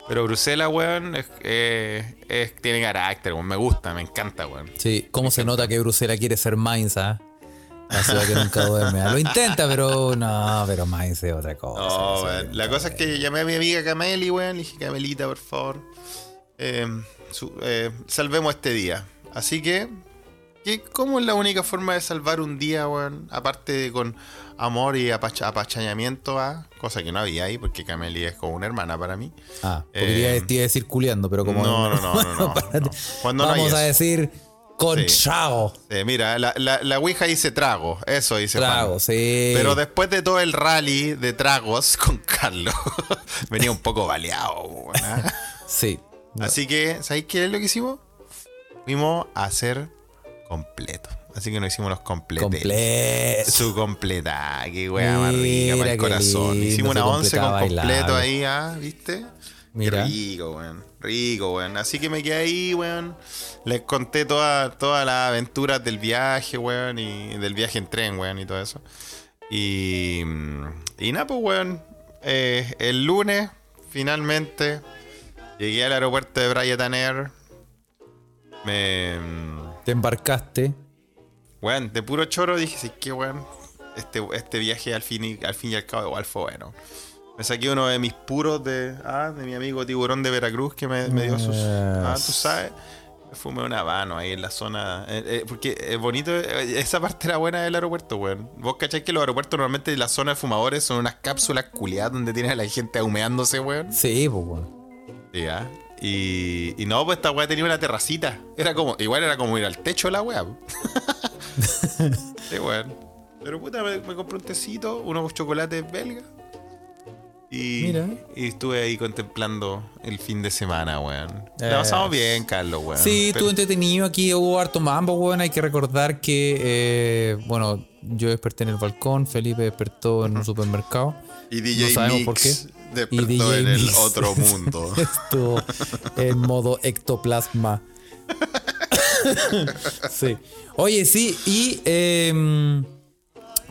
Pero Bruselas, weón, es, es- es- tiene carácter, weón. Me gusta, me encanta, weón. Sí, ¿cómo se nota que Bruselas quiere ser Mainz, ah? La ciudad que nunca duerme. ah? Lo intenta, pero no, pero Mainz es otra cosa. No, weón. La cosa es que llamé a mi amiga Cameli, weón. Le dije, Camelita, por favor. eh, su- eh, salvemos este día. Así que, ¿qué, ¿cómo es la única forma de salvar un día, weón? Aparte de con amor y apacha- apachañamiento, ah, cosa que no había ahí, porque Cameli es como una hermana para mí. Ah, porque Eh, te iba a decir culeando, pero como. no, no, no, no, no, no. Cuando no hay Vamos a decir conchao. Eh, mira, la, la, la Ouija dice trago, eso dice Juan. Trago, sí. Pero después de todo el rally de tragos con Carlos, venía un poco baleado, ah. Sí. Así que, ¿sabéis qué es lo que hicimos? Fuimos a hacer completo. Así que nos hicimos los completos. Completo. Su completa, qué wea más rica para el corazón. lindo, Hicimos una once con completo bailable. ahí, ¿ah? ¿viste? Mira. Qué rico, weón. Rico, weón. Así que me quedé ahí, weón. Les conté toda- todas las aventuras del viaje, weón. Y del viaje en tren, weón, y todo eso. Y. Y nada, pues, weón. eh, el lunes, finalmente, llegué al aeropuerto de Brighton Air. Me. Te embarcaste. Weón, de puro choro dije, sí, que weón, este, este viaje al fin, y, al fin y al cabo igual fue bueno. Me saqué uno de mis puros de, ah, de mi amigo tiburón de Veracruz que me, me dio sus... Ah, tú sabes. Me fumé un habano ahí en la zona. eh, eh, porque es bonito, eh, esa parte era buena del aeropuerto, weón. Vos cacháis que los aeropuertos normalmente la zona de fumadores son unas cápsulas culiadas donde tienes a la gente humeándose, weón. Sí, pues, weón. Sí, ah. Y, y no, pues esta weá tenía una terracita. Era como, igual era como ir al techo la weá. sí, weón. Pero puta, me, me compré un tecito, unos chocolates belgas. Y, Mira. y estuve ahí contemplando el fin de semana, weón. Eh, La pasamos bien, Carlos, weón. Sí, estuvo entretenido. Aquí hubo harto mambo, weón. Hay que recordar que, eh, bueno, yo desperté en el balcón, Felipe despertó en un supermercado. Y DJ no sabemos Mix por qué. despertó Y DJ en el otro mundo. Estuvo en modo ectoplasma. sí. Oye, sí, y em,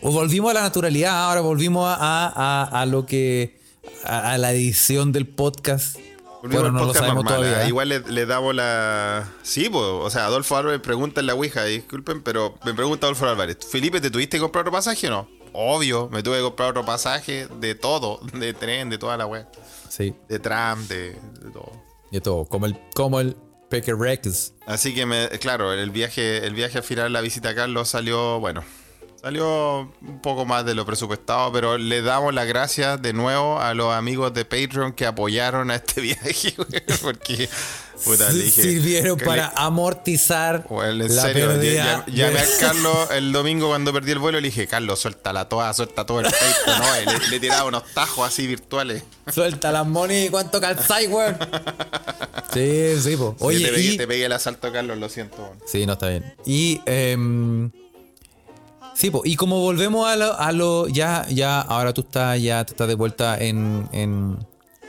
volvimos a la naturalidad, ahora volvimos a, a- lo que. A, a la edición del podcast. Volvimos bueno, lo podcast sabemos normal, todavía. ¿eh? ¿eh? Igual le, le damos la. Sí, o sea, Adolfo Álvarez pregunta en la Ouija, disculpen, pero me pregunta Adolfo Álvarez, Felipe, ¿te tuviste que comprar otro pasaje o no? Obvio, me tuve que comprar otro pasaje de todo, de tren, de toda la web, Sí, de tram, de, de todo. de todo. Como el, como el Pecker Rex. Así que, me, claro, el viaje, el viaje al final, la visita a Carlos salió, bueno, salió un poco más de lo presupuestado, pero le damos las gracias de nuevo a los amigos de Patreon que apoyaron a este viaje, güey, porque, puta, le dije... Sirvieron para le- amortizar en la serio, pérdida. llam- llamé de- a Carlos el domingo cuando perdí el vuelo y le dije, Carlos, suéltala toda, suelta todo el Patreon, ¿no? Y le, le tiraba unos tajos así virtuales. Suelta las money, ¿cuánto calzáis, weón? Sí, sí, po. Oye, Oye, te, pegué, y... te pegué el asalto, Carlos, lo siento. weón. Sí, no está bien. Y em, sí, po, y como volvemos a lo, a lo- ya, ya, ahora tú estás, ya tú estás de vuelta en, en,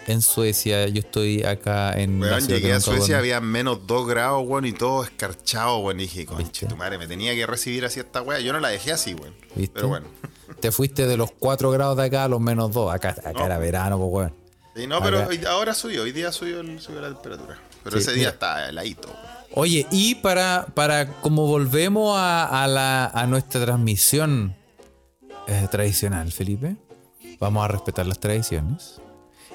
en Suecia, yo estoy acá en Weón, ciudad llegué a Suecia, había menos 2 grados, weón, y todo escarchado, weón. Dije, conche, tu madre, me tenía que recibir así esta weá. Yo no la dejé así, weón. Pero bueno. Te fuiste de los 4 grados de acá a los menos 2. Acá, acá No. era verano, pues, weón. Sí, no, pero hoy- ahora subió, hoy día subió, el- subió la temperatura. Pero Sí, ese día mira. está heladito, weón. Oye, y para, para como volvemos a, a la, a nuestra transmisión eh, tradicional, Felipe, vamos a respetar las tradiciones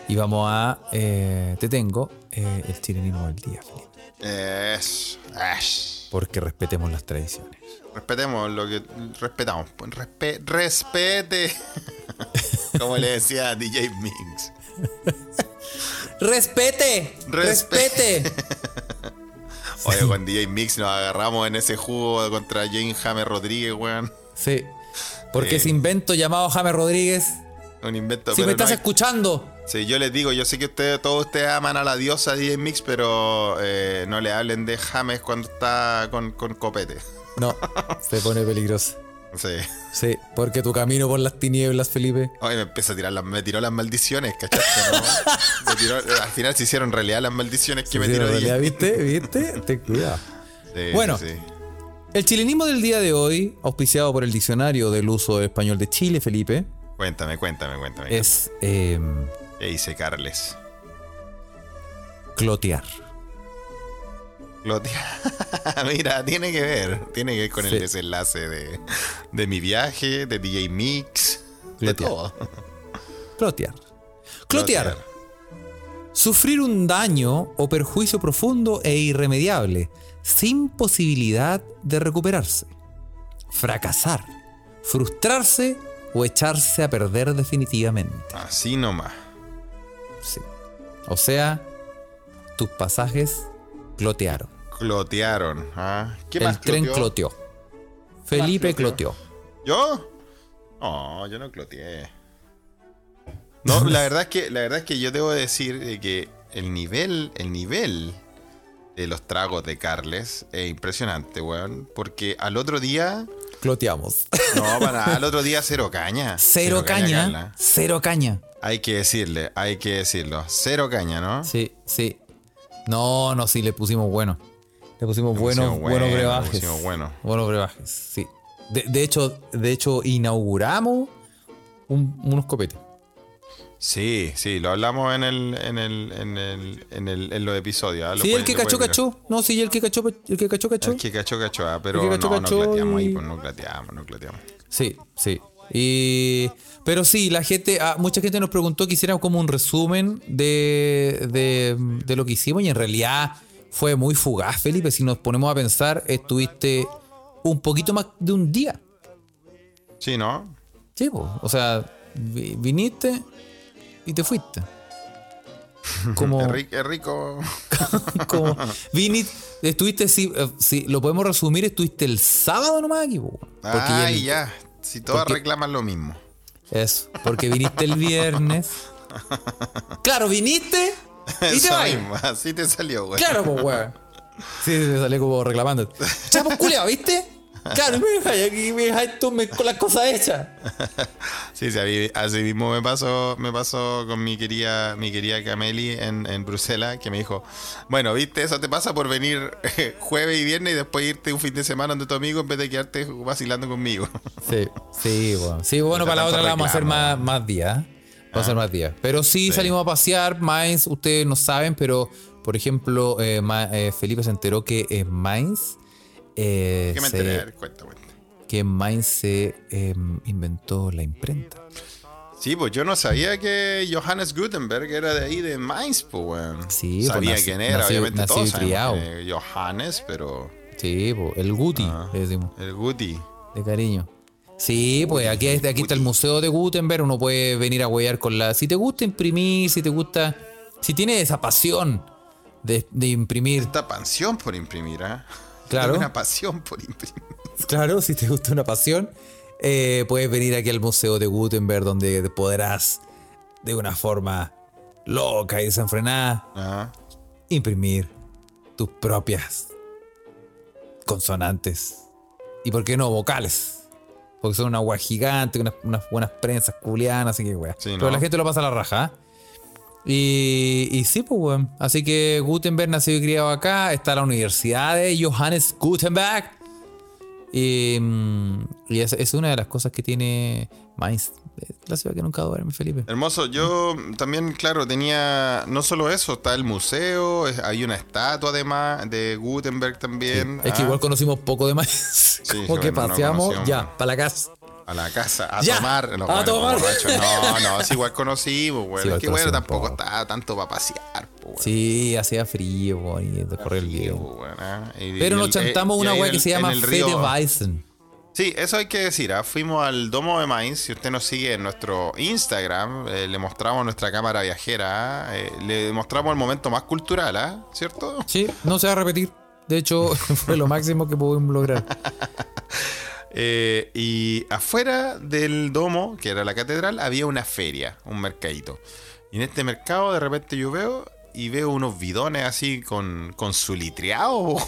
y vamos a... eh, te tengo eh, el chilenismo del día, Felipe, Eso, eso. porque respetemos las tradiciones. Respetemos lo que respetamos. pues, respe- respete. Como le decía DJ Mix. ¡Respete! Respe- ¡Respete! Oye, con DJ Mix nos agarramos en ese jugo contra Jane James Rodríguez, weón. Sí, porque Eh. ese invento llamado James Rodríguez, Un invento. si me no estás hay- escuchando, Sí, yo les digo, yo sé que ustedes, todos ustedes aman a la diosa DJ Mix, pero eh, no le hablen de James cuando está con, con copete. no, se pone peligroso. Sí. Sí, porque tu camino por las tinieblas, Felipe, Oye, me empieza a tirar las, me tiró las maldiciones, ¿cachaste? no? Me tiró- al final se hicieron realidad las maldiciones que me tiró realidad. ¿Viste? ¿Viste? Cuidado. Sí, Bueno. sí, sí. El chilenismo del día de hoy, auspiciado por el Diccionario del Uso Español de Chile, Felipe, Cuéntame, cuéntame, cuéntame. es eh, ¿Qué dice Carles? clotear. Mira, tiene que ver. Tiene que ver con Sí. el desenlace de, de mi viaje, de DJ Mix, de Glotear. todo. Clotear. Clotear. Sufrir un daño o perjuicio profundo e irremediable, sin posibilidad de recuperarse. Fracasar. Frustrarse o echarse a perder definitivamente. Así nomás. Sí. O sea, tus pasajes clotearon. Clotearon. ¿ah? ¿Qué el más tren cloteó? Felipe cloteó? ¿Yo? No, yo no cloteé. No, la verdad es que, la verdad es que yo debo decir que el nivel, el nivel de los tragos de Carles es impresionante, weón. Porque al otro día. Cloteamos. No, para nada, al otro día cero caña. Cero caña. Cero caña. Hay que decirle, hay que decirlo. Cero caña, ¿no? Sí, sí. No, no, sí, le pusimos bueno. Le pusimos Le buenos, buenos bueno, le brebajes. pusimos bueno. Buenos brebajes, sí. De, de hecho, de hecho, inauguramos un- unos copetes. Sí, sí, lo hablamos en el, en el, en el, en el, en los episodios. ¿ah? Lo Sí, el que cachó, cachó. No, sí, el que cachó, el que cachó, cachó. El que cachó, cachó, ah, pero cachó, no, cachó no clateamos ahí, y- pues no clateamos, no clateamos. Sí, sí. Y, pero sí, la gente, ah, mucha gente nos preguntó que hiciéramos como un resumen de, de, de lo que hicimos y en realidad fue muy fugaz, Felipe. Si nos ponemos a pensar, estuviste un poquito más de un día. Sí, ¿no? Sí, o sea, vi- viniste y te fuiste. Como, Es, ri- es rico. como viniste, estuviste, si, eh, si lo podemos resumir, estuviste el sábado nomás aquí, po. Ay, el- ya. Si todas porque- reclaman lo mismo. Eso, porque viniste el viernes. Claro, viniste y te Eso vas. mismo, así te salió, güey. Claro, pues, weón. Sí, se salió como reclamando. Chapo culiao, ¿viste? Claro, me dejáis aquí, me dejáis tú me- con las cosas hechas. Sí, sí, a mí- así mismo me pasó, me pasó con mi querida, mi querida Cameli en, en Bruselas, que me dijo, bueno, viste, eso te pasa por venir eh, jueves y viernes y después irte un fin de semana donde tu amigo en vez de quedarte vacilando conmigo. Sí, sí, bueno. Sí, bueno, No para la otra la vamos a hacer más, más días. ¿Eh? Vamos a hacer más días. Pero sí, Sí. salimos a pasear. Mainz, ustedes no saben, pero por ejemplo, eh, Ma- eh, Felipe se enteró que en Mainz. eh, ¿Qué me se- enteré? Cuenta, cuenta. que en Mainz se eh, inventó la imprenta. Sí, pues yo no sabía que Johannes Gutenberg era de ahí, de Mainz, pues, weón. Sí, pues, Sabía naci- quién era, nacido- obviamente nacido todos criado. Johannes, pero Sí, po, el Guti, Ah. le decimos, el Guti. de cariño. Sí, pues aquí, aquí está el Museo de Gutenberg, uno puede venir a huear con la... Si te gusta imprimir, si te gusta... Si tienes esa pasión de, de imprimir, Esta pasión por imprimir, ¿ah? Claro. Una pasión por imprimir. claro, si te gusta una pasión, eh, puedes venir aquí al Museo de Gutenberg donde podrás, de una forma loca y desenfrenada, Ajá. imprimir tus propias consonantes. Y por qué no, vocales. Porque son una agua gigante, unas, unas buenas prensas culianas, así que weá. Sí, Pero ¿no? la gente lo pasa a la raja. Y, y sí, pues weón. Así que Gutenberg nacido y criado acá. Está la Universidad de Johannes Gutenberg. Y, mm, y es una de las cosas que tiene Mainz. La ciudad que nunca duerme, Felipe. Hermoso, yo también, claro, tenía no solo eso, está el museo, hay una estatua además de Gutenberg también. Es que ah, igual conocimos poco de Mainz. Como bueno, que paseamos ya, para la casa. A la casa, a Ya, tomar. A tomar. No, no, es igual conocimos, güey. Sí, es que, bueno, tampoco poco. está tanto para pasear, güey. Sí, hacía frío, weón, y de correr el Sí, video. güey, y- Pero nos chantamos eh, una en que se llama Fede Weizen. Sí, eso hay que decir. ¿ah? Fuimos al Domo de Mainz. Si usted nos sigue en nuestro Instagram, eh, le mostramos nuestra cámara viajera. ¿ah? Eh, le mostramos el momento más cultural, ¿ah? ¿cierto? Sí, no se va a repetir. De hecho, fue lo máximo que pudimos lograr. Eh, y afuera del domo, que era la catedral, había una feria, un mercadito. Y en este mercado de repente yo veo y veo unos bidones así con, con su litreado.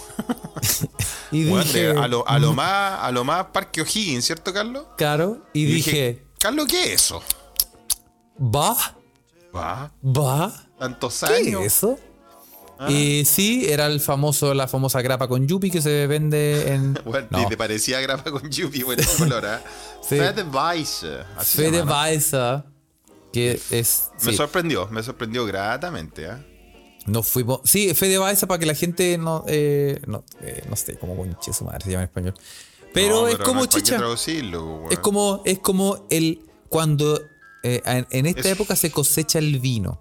Y dije, a, lo, a lo más a lo más Parque O'Higgins, ¿cierto, Carlos? claro, y, dije, Carlos, ¿qué es eso? ¿va? Va, ¿Va? tantos ¿Qué años. es eso? Ah. Y sí, era el famoso, la famosa grapa con yupi que se vende en... Bueno, No, te parecía grapa con Yupi, bueno, color, ¿ah? Sí. Fedeweiss, así se Fede llama, ¿no? Weiza, que es... Me sorprendió, me sorprendió gratamente, ¿ah? Nos fuimos. Sí, Fede Baeza para que la gente no. Eh, no, eh, no sé cómo conche su madre se llama en español. Pero No, es no como chicha. Es como, es como el. Cuando eh, en, en esta Es- época se cosecha el vino.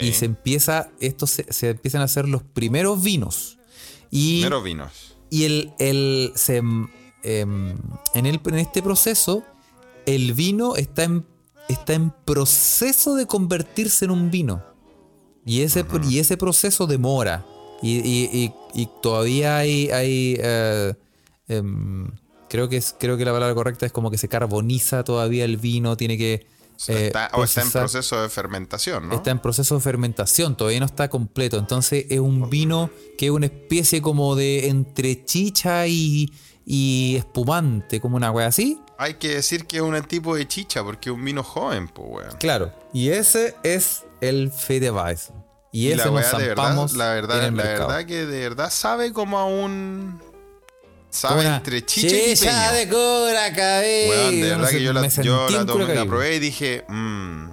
Y se empieza. Estos se, se empiezan a hacer los primeros vinos. Y, Primeros vinos. y el. el se, em, en, el, en este proceso, el vino está en, está en proceso de convertirse en un vino. Y ese, y ese proceso demora. Y, y- y- y todavía hay. hay eh, em, creo, que es, creo que la palabra correcta es como que se carboniza todavía el vino, tiene que. eh, está, o está en proceso de fermentación, ¿no? Está en proceso de fermentación, todavía no está completo. Entonces es un vino que es una especie como de entre chicha y, y espumante, como una wea así. Hay que decir que es un tipo de chicha, porque es un vino joven, pues, weón. Claro. Y ese es el Fedeweizen. Y, Y ese la nos verdad, zampamos la en verdad, el la mercado. verdad que de verdad sabe como a un. Sabe una entre chicha y chicha pipeño. de cura, cabello. Weón, de No verdad sé, que yo la, yo la tomé, la probé y dije, mmm,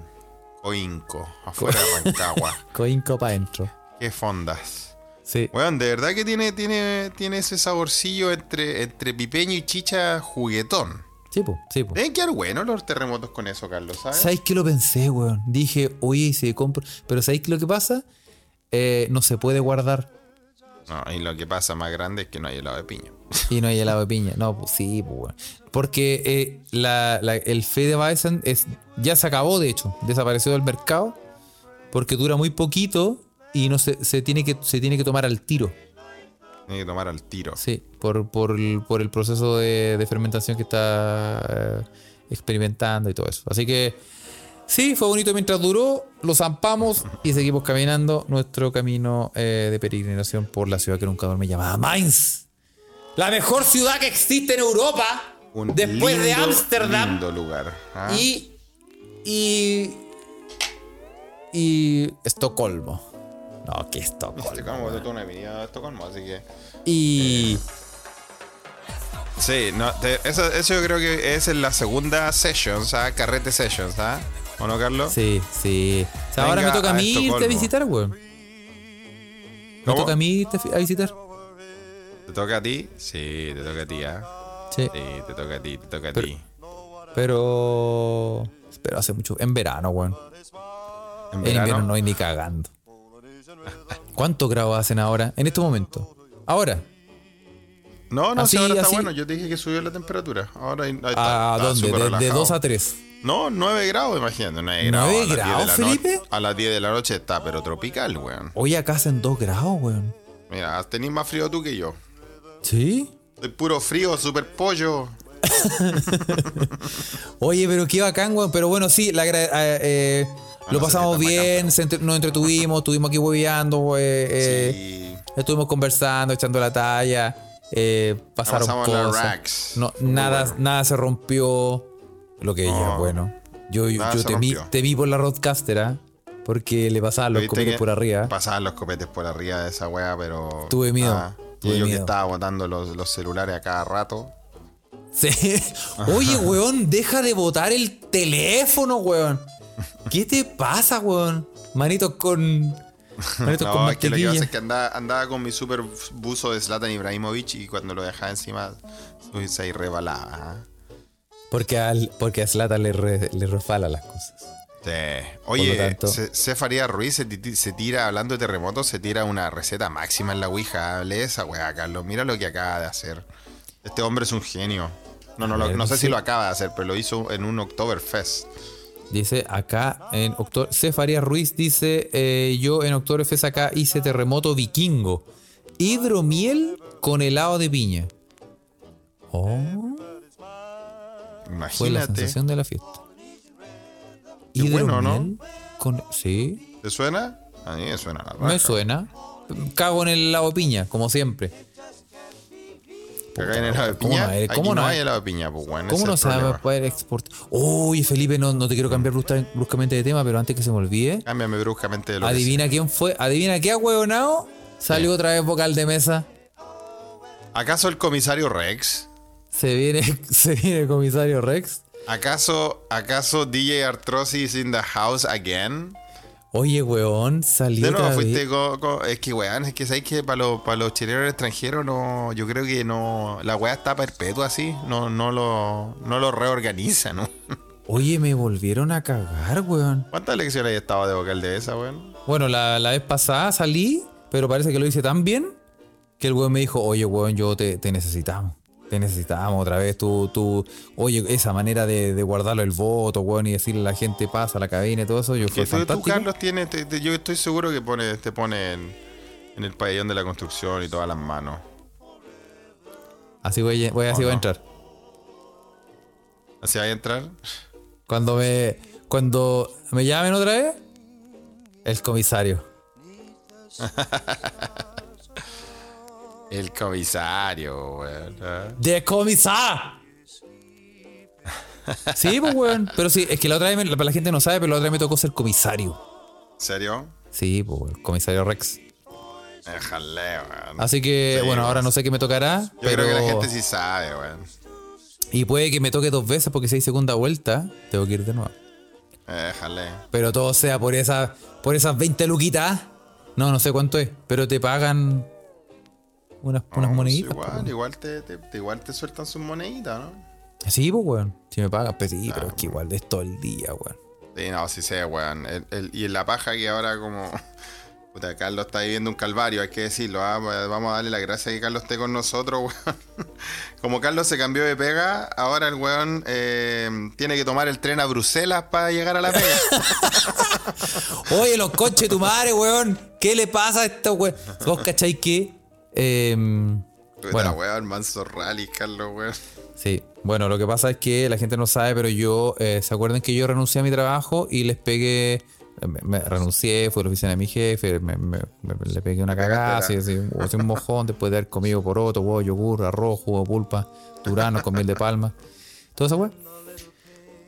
coinco, afuera de Rancagua. Coinco para adentro. Qué fondas. Sí. Weón, de verdad que tiene, tiene, tiene ese saborcillo entre, entre pipeño y chicha juguetón. Sí, po, sí, po. Deben quedar buenos los terremotos con eso, Carlos, ¿sabes? ¿Sabéis qué lo pensé, weón? Dije, oye, si compro. Pero ¿sabéis qué lo que pasa? Eh, no se puede guardar No, y lo que pasa más grande es que no hay helado de piña. y no hay helado de piña. No, pues sí, pues, weón. Porque eh, la- la- el Fedeweizen es, ya se acabó, de hecho. Desapareció del mercado. Porque dura muy poquito y no se, se, tiene, que, se tiene que tomar al tiro. Tiene que tomar al tiro. Sí, por, por, el, por el proceso de, de fermentación que está eh, experimentando y todo eso. Así que Sí, fue bonito mientras duró, lo zampamos y seguimos caminando nuestro camino eh, de peregrinación por la ciudad que nunca duerme llamada Mainz. La mejor ciudad que existe en Europa Un después de Ámsterdam Lindo lugar. ¿ah? y y y Estocolmo. No, que Estocolmo. Estocolmo, Estocolmo, así que. Y Sí, no, te- eso, eso yo creo que es en la segunda session, ¿sabes? Carrete session, ¿sabes? ¿O no, Carlos? sí, sí. O sea, ahora me toca a a mí irte a visitar, weón. Me toca a mí irte a visitar. ¿Te toca a ti? Sí, te toca a ti, ¿ah? Sí. Sí, te toca a ti, te toca a Pero- ti. Pero. Pero hace mucho. En verano, weón. En En verano, invierno no hay ni cagando. ¿Cuántos grados hacen ahora? En este momento. Ahora. No, no, Así, sí, ahora está así. bueno. Yo te dije que subió la temperatura. Ahora ahí- ahí ¿A está, está dónde? De, de relajado. 2 a 3. No, 9 grados, imagínate. 9 grados. ¿Nueve a las 10 de grados, la Felipe? noche- a las 10 de la noche está, pero tropical, weón. Hoy acá hacen 2 grados, weón. Mira, tenés más frío tú que yo. ¿Sí? Estoy puro frío, super pollo. Oye, pero qué bacán, weón. Pero bueno, sí, la eh, eh, lo pasamos bien, entre- nos entretuvimos, estuvimos aquí hueveando, eh, eh, Sí. estuvimos conversando, echando la talla, eh, pasaron cosas. No, nada, bueno. nada se rompió. Lo que ella, No. bueno. Yo, yo, yo se te, vi, rompió. te vi por la roadcaster, ¿ah? Porque le pasaban los ¿Viste copetes que por arriba. Pasaban los copetes por arriba de esa weá, pero. Tuve miedo, tuve y yo que miedo. estaba botando los, los celulares a cada rato. Sí. Oye, weón, deja de botar el teléfono, weón. ¿Qué te pasa, weón? Manitos con. Manitos con es que lo que pasa es que andaba, andaba con mi super buzo de Zlatan Ibrahimovic y cuando lo dejaba encima se rebalaba. ¿ah? Porque, al, porque a Slata le, re- le refala las cosas. Sí. Oye, tanto- Cefaría Ruiz se, ti- se tira, hablando de terremotos, se tira una receta máxima en la Ouija. Lee esa weá, Carlos. Mira lo que acaba de hacer. Este hombre es un genio. No, no, lo- no sé si lo acaba de hacer, pero lo hizo en un Oktoberfest. Dice acá en octubre. Cefaría Ruiz dice: eh, Yo en octubre fes acá hice terremoto vikingo. Hidromiel con helado de piña. Oh, fue la Imagínate. sensación de la fiesta. Qué bueno, ¿no? Con. Sí, ¿Te suena? A mí me suena la me suena. Cago en el helado de piña, como siempre. Acá en helado de ¿Cómo piña. no hay- Aquí cómo no no hay hay- helado de piña, pues bueno. ¿Cómo no se va a poder exportar? Uy, Felipe, no, no te quiero cambiar brusca- bruscamente de tema, pero antes que se me olvide. Cámbiame bruscamente de lo que Adivina quién fue. Adivina qué ahueonado. Salió otra vez vocal de mesa. ¿Acaso el comisario Rex? Se viene, se viene el comisario Rex. ¿Acaso, acaso DJ Arthrosis in the house again? Oye, weón, salió De nuevo fuiste co- es que weón, es que sabéis que para los, para los chilenos extranjeros no, yo creo que no, la weá está perpetua así, no, no lo, no lo reorganiza, ¿no? Oye, me volvieron a cagar, weón. ¿Cuántas lecciones hay estado de vocal de esa, weón? Bueno, la, la vez pasada salí, pero parece que lo hice tan bien que el weón me dijo, oye, weón, yo te, te necesitamos. Te necesitamos otra vez. Tú, tú, oye, esa manera de, de guardarlo el voto, weón, y decirle a la gente pasa a la cabina y todo eso, yo Que fue tú, tú, fantástico. Carlos, tiene, te- te- yo estoy seguro que pone, te pone en, en el pabellón de la construcción y todas las manos. Así voy, a- voy así ¿O voy a entrar. ¿Así va a entrar? Cuando me, cuando me llamen otra vez, el comisario. El comisario, weón. ¡De comisar! Sí, pues, weón. Pero sí, es que la otra vez, me- la, la gente no sabe, pero la otra vez me tocó ser comisario. ¿En serio? Sí, pues, weón, comisario Rex. Déjale, weón. Así que, Sí, bueno, weón. ahora no sé qué me tocará. Yo pero... creo que la gente sí sabe, weón. Y puede que me toque dos veces porque si hay segunda vuelta, tengo que ir de nuevo. Déjale. Pero todo sea por, esa, por esas 20 luquitas. No, no sé cuánto es, pero te pagan unas, unas No, moneditas. pues pues, igual, igual te, te- te- igual te sueltan sus moneditas, ¿no? Sí, pues, weón. Si me pagan, pues sí, pero es que igual es todo el día, weón. Sí, no, sí sé, weón. El- el- y en la paja que ahora como... Puta, Carlos está viviendo un calvario, hay que decirlo. ¿ah? Vamos a darle la gracia que Carlos esté con nosotros, weón. Como Carlos se cambió de pega, ahora el weón eh, tiene que tomar el tren a Bruselas para llegar a la pega. Oye, los coches, tu madre, weón. ¿Qué le pasa a estos weón? ¿Vos cacháis que? Em, bueno, weón, manso rally, Carlos, weón. sí. Bueno, lo que pasa es que la gente no sabe, pero yo, eh, ¿se acuerdan que yo renuncié a mi trabajo y les pegué, me, me renuncié, fui a la oficina de mi jefe, me, me- me- le pegué una cagada, así, así, así un mojón después de haber comido poroto, huevo, yogur, arroz, jugo pulpa, turano con miel de palma, todo eso, weón.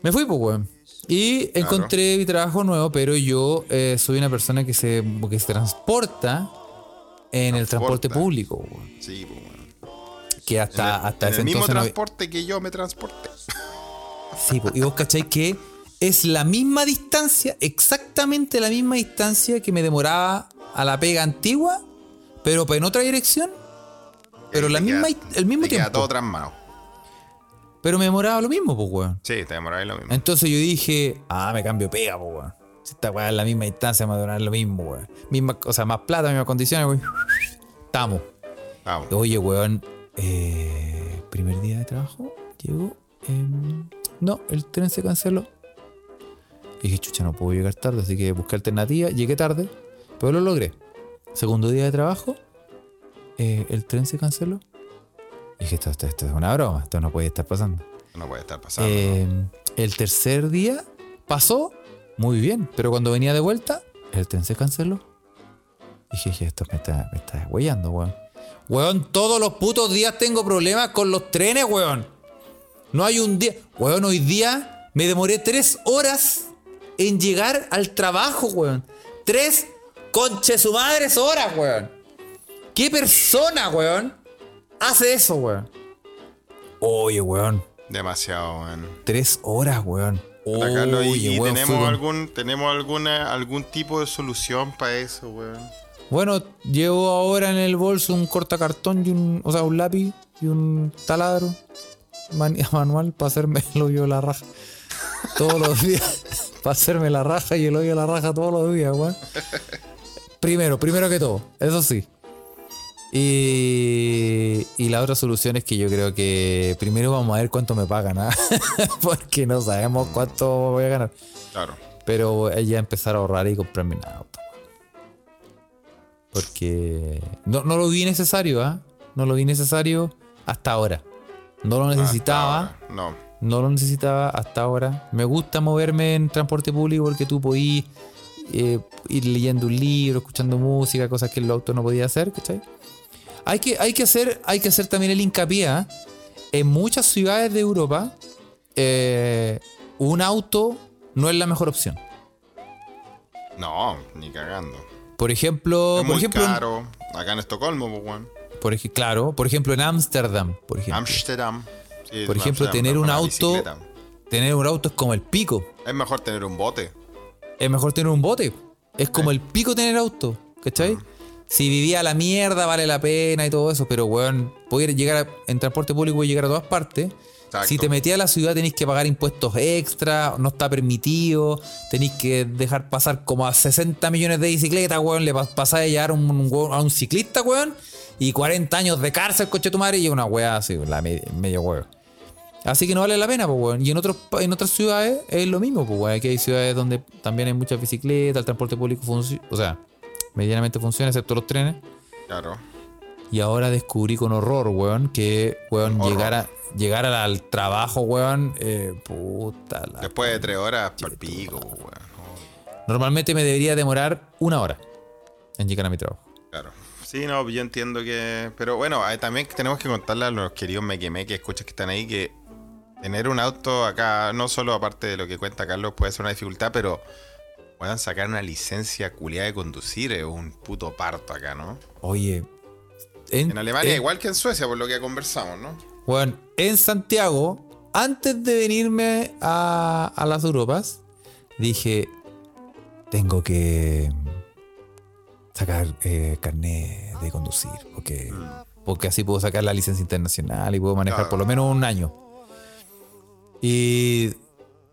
Me fui, pues, weón. Y encontré mi trabajo nuevo, pero yo eh, soy una persona que se, que se transporta en el transporte público, weón. Sí, pues, weón. Que hasta, hasta en ese el mismo entonces no- transporte que yo me transporté. Sí, po, y vos cacháis que es la misma distancia, exactamente la misma distancia que me demoraba a la pega antigua, pero en otra dirección, pero Te la queda- misma, el mismo te queda tiempo. todo tramado. Pero me demoraba lo mismo, pues, weón. Sí, te demoráis lo mismo. Entonces yo dije, ah, me cambio pega, pues, weón. Esta weá es la misma distancia, me va a durar lo mismo, weón. Misma, o sea, más plata, mismas condiciones, weón. Estamos. Vamos. Oye, weón, eh, primer día de trabajo, llegó. em, no, el tren se canceló. Y dije, chucha, no puedo llegar tarde, así que busqué alternativa. Llegué tarde, pero lo logré. Segundo día de trabajo, eh, el tren se canceló. Y dije, esto, esto- esto es una broma, esto no puede estar pasando. No puede estar pasando. Eh, el tercer día pasó muy bien, pero cuando venía de vuelta, el tren se canceló. Y dije, "Dije, esto me está, me está huellando, weón. Weón, todos los putos días tengo problemas con los trenes, weón. No hay un día. Weón, hoy día me demoré tres horas en llegar al trabajo, weón. Tres conche su madres horas, weón. ¿Qué persona, weón, hace eso, weón? Oye, weón. Demasiado, weón. Tres horas, weón. Y, Oye, y weón, fue tenemos con- algún tenemos alguna algún tipo de solución para eso, weón. Bueno, llevo ahora en el bolso un cortacartón y un. O sea, un lápiz y un taladro man- manual para hacerme el hoyo de la raja. Todos los días. para hacerme la raja y el hoyo de la raja todos los días, weón. Primero, primero que todo, eso sí. Y, y la otra solución es que yo creo que primero vamos a ver cuánto me pagan, ¿ah? porque no sabemos cuánto voy a ganar. Claro. Pero ya empezar a ahorrar y comprarme un auto. Porque no, no lo vi necesario, ¿ah? No lo vi necesario hasta ahora. No lo necesitaba. No. No lo necesitaba hasta ahora. Me gusta moverme en transporte público porque tú podís eh, ir leyendo un libro, escuchando música, cosas que el auto no podía hacer, ¿cachai? Hay que, hay que, hacer, hay que hacer también el hincapié. ¿ah? En muchas ciudades de Europa, eh, un auto no es la mejor opción. No, ni cagando. Por ejemplo, es por ejemplo, en- caro. Acá en Estocolmo, pues, por ej- claro, por ejemplo en Ámsterdam, por ejemplo, Amsterdam. Sí, Por ejemplo, Amsterdam, tener un auto- bicicleta. tener un auto es como el pico. Es mejor tener un bote. Es mejor tener un bote. Es como el pico tener auto, ¿cachai? Si vivía la mierda, vale la pena y todo eso, pero weón, poder llegar a- en transporte público y llegar a todas partes. Exacto. Si te metías a la ciudad tenéis que pagar impuestos extra, no está permitido, tenéis que dejar pasar como a 60 millones de bicicletas, weón, le pas- pasáis a llevar un, a un ciclista, weón, y 40 años de cárcel, coche tu madre, y una weá así, la me- medio weón. Así que no vale la pena, pues, weón. Y en, otros, en otras ciudades es lo mismo, pues, weón. Aquí hay ciudades donde también hay muchas bicicletas, el transporte público funciona, o sea, medianamente funciona, excepto los trenes. Claro. Y ahora descubrí con horror, weón, que, weón, Horror. llegar, a, llegar al, al trabajo, weón, eh, puta la... Después de tres horas, para pico, weón. Normalmente me debería demorar una hora en llegar a mi trabajo. Claro. Sí, no, yo entiendo que. Pero bueno, también tenemos que contarle a los queridos Mequeme que escuchas que están ahí que tener un auto acá, no solo aparte de lo que cuenta Carlos, puede ser una dificultad, pero puedan sacar una licencia culiada de conducir es un puto parto acá, ¿no? Oye, en, En Alemania, en- igual que en Suecia, por lo que conversamos, ¿no? Weón, en Santiago, antes de venirme a, a las Europas, dije, tengo que sacar eh, carnet de conducir, porque, porque así puedo sacar la licencia internacional y puedo manejar por lo menos un año. Y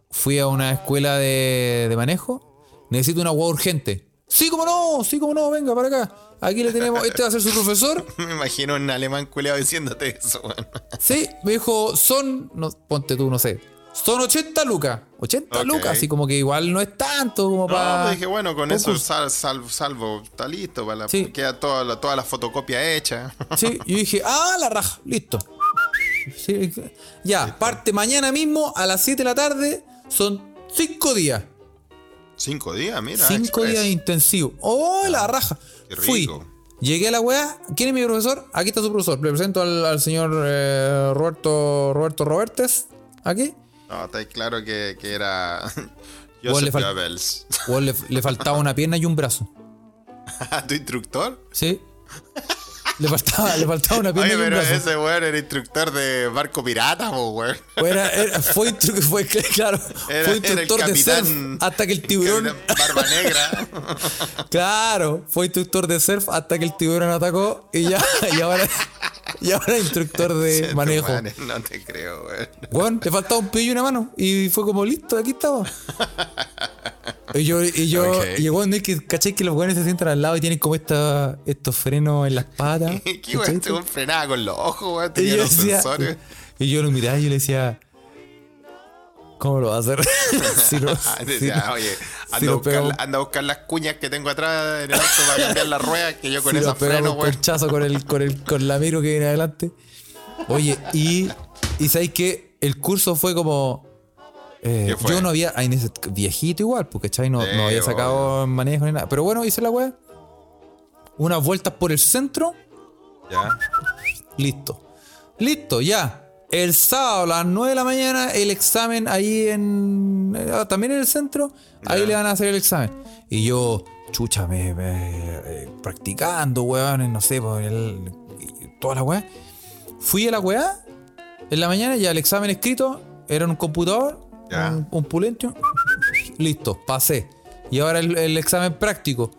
fui a una escuela de, de manejo, necesito una guagua urgente. Sí, como no, sí, como no, venga para acá. Aquí le tenemos, este va a ser su profesor. Me imagino un alemán culiado diciéndote eso, weón. Sí, me dijo, son, no, ponte tú, no sé, son 80 lucas. 80 Ok. lucas, así como que igual no es tanto como No, para... pues dije, bueno, con eso sal- sal- salvo, está listo, para la, Sí. queda toda la, toda la fotocopia hecha. Sí, yo dije, ah, la raja, listo. Sí, ya, parte mañana mismo a las 7 de la tarde. Son 5 días. Cinco días, mira. 5 express. días intensivos. ¡Oh, la raja! qué Fui. Llegué a la weá. ¿Quién es mi profesor? Aquí está su profesor. Le presento al, al señor eh, Roberto Roberto Robertes. Aquí. No, está claro que, que era Igual le fal- le, le faltaba una pierna y un brazo. ¿Tu instructor? ¿Sí? Le faltaba, le faltaba una pierna Oye, pero ese weón era instructor de barco pirata, po, weón. Era- era- fue, instru- fue, claro, Era, fue era el instructor de surf capitán. hasta que el tiburón. el capitán Barba negra. Claro, fue instructor de surf hasta que el tiburón atacó y ya, y ahora, y ahora instructor de manejo. No te creo, weón. Bueno, le faltaba un pie y una mano. Y fue como listo, aquí estaba. Y yo, y yo, Ok. y bueno, es que, ¿cachai? Que los weones se sientan al lado y tienen como esta, estos frenos en las patas. ¿Qué weón? Este frenaba con los ojos, weón. Y Tenía yo, los decía, sensores. y yo lo miraba y yo le decía, ¿cómo lo va a hacer? si no, Ah, si decía, no- oye, si anda, a nos buscar, anda a buscar las cuñas que tengo atrás en el auto para cambiar las ruedas, que yo con si esa nos pegamos freno, weón. conchazo con el, con el, con la miro que viene adelante. Oye, y, y sabéis que el curso fue como. Eh, yo no había. ahí en ese- viejito igual, porque ¿cachai? No, había sacado manejo ni nada. Pero bueno, hice la weá. Unas vueltas por el centro. Ya. Listo. Listo, ya. El sábado a las 9 de la mañana, el examen ahí en. eh, También en el centro. Ahí le van a hacer el examen. Y yo, chucha, me, me- eh, practicando, weón, no sé, por el, y toda la weá. Fui a la weá en la mañana, ya el examen escrito era en un computador, Ya. un, un Pulentium. Listo, pasé. Y ahora el, el examen práctico.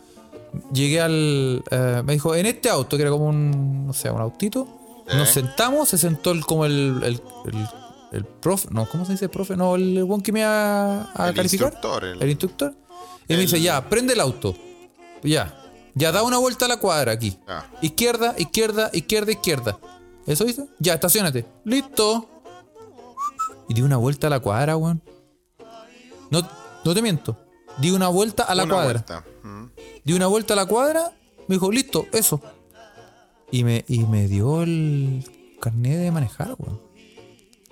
Llegué al. eh, me dijo, en este auto, que era como un. No sé, un autito. Nos ¿Eh? sentamos, se sentó el, como el. El, el, el profe. No, ¿cómo se dice profe? No, el one que me va a El calificar. instructor, el- El instructor. Y me dice, ya, prende el auto. Ya. Ya da una vuelta a la cuadra aquí. Ah. Izquierda, izquierda, izquierda, izquierda. ¿Eso dice? Ya, estacionate. Listo. Y di una vuelta a la cuadra, weón. No, no te miento. Di una vuelta a la Una cuadra. vuelta. Mm. Di una vuelta a la cuadra. Me dijo, listo, eso. Y me, y me dio el carnet de manejar, weón.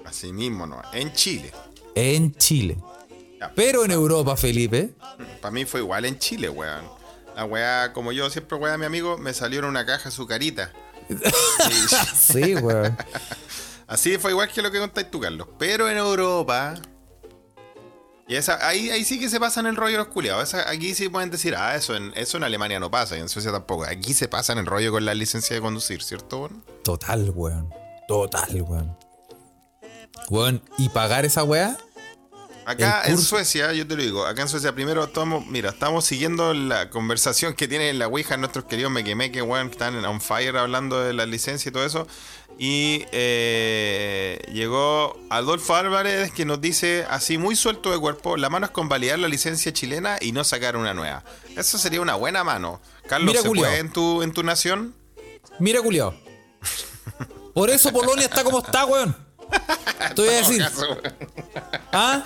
Así mismo, ¿no? En Chile. En Chile. Ya. Pero en Europa, Felipe. Para mí fue igual en Chile, weón. La weá, como yo siempre weá a mi amigo, me salió en una caja su carita. Sí, weón. Así fue igual que lo que contáis tú, Carlos. Pero en Europa. Y esa, ahí, ahí sí que se pasan el rollo los culiados. Aquí sí pueden decir, ah, eso en, eso en Alemania no pasa y en Suecia tampoco. Aquí se pasan el rollo con la licencia de conducir, ¿cierto, weón? Total, weón. Total, weón. Weón, y pagar esa weá. Acá en Suecia, yo te lo digo, acá en Suecia primero estamos, mira, estamos siguiendo la conversación que tienen en la Ouija nuestros queridos Mequemeque, weón, que están en on fire hablando de la licencia y todo eso. Y eh, llegó Adolfo Álvarez que nos dice así muy suelto de cuerpo, la mano es convalidar la licencia chilena y no sacar una nueva. Eso sería una buena mano. Carlos, Mira, ¿se puede en tu, en tu nación? Mira, culiao. Por eso Polonia está como está, weón. Te voy a decir. ¿Ah?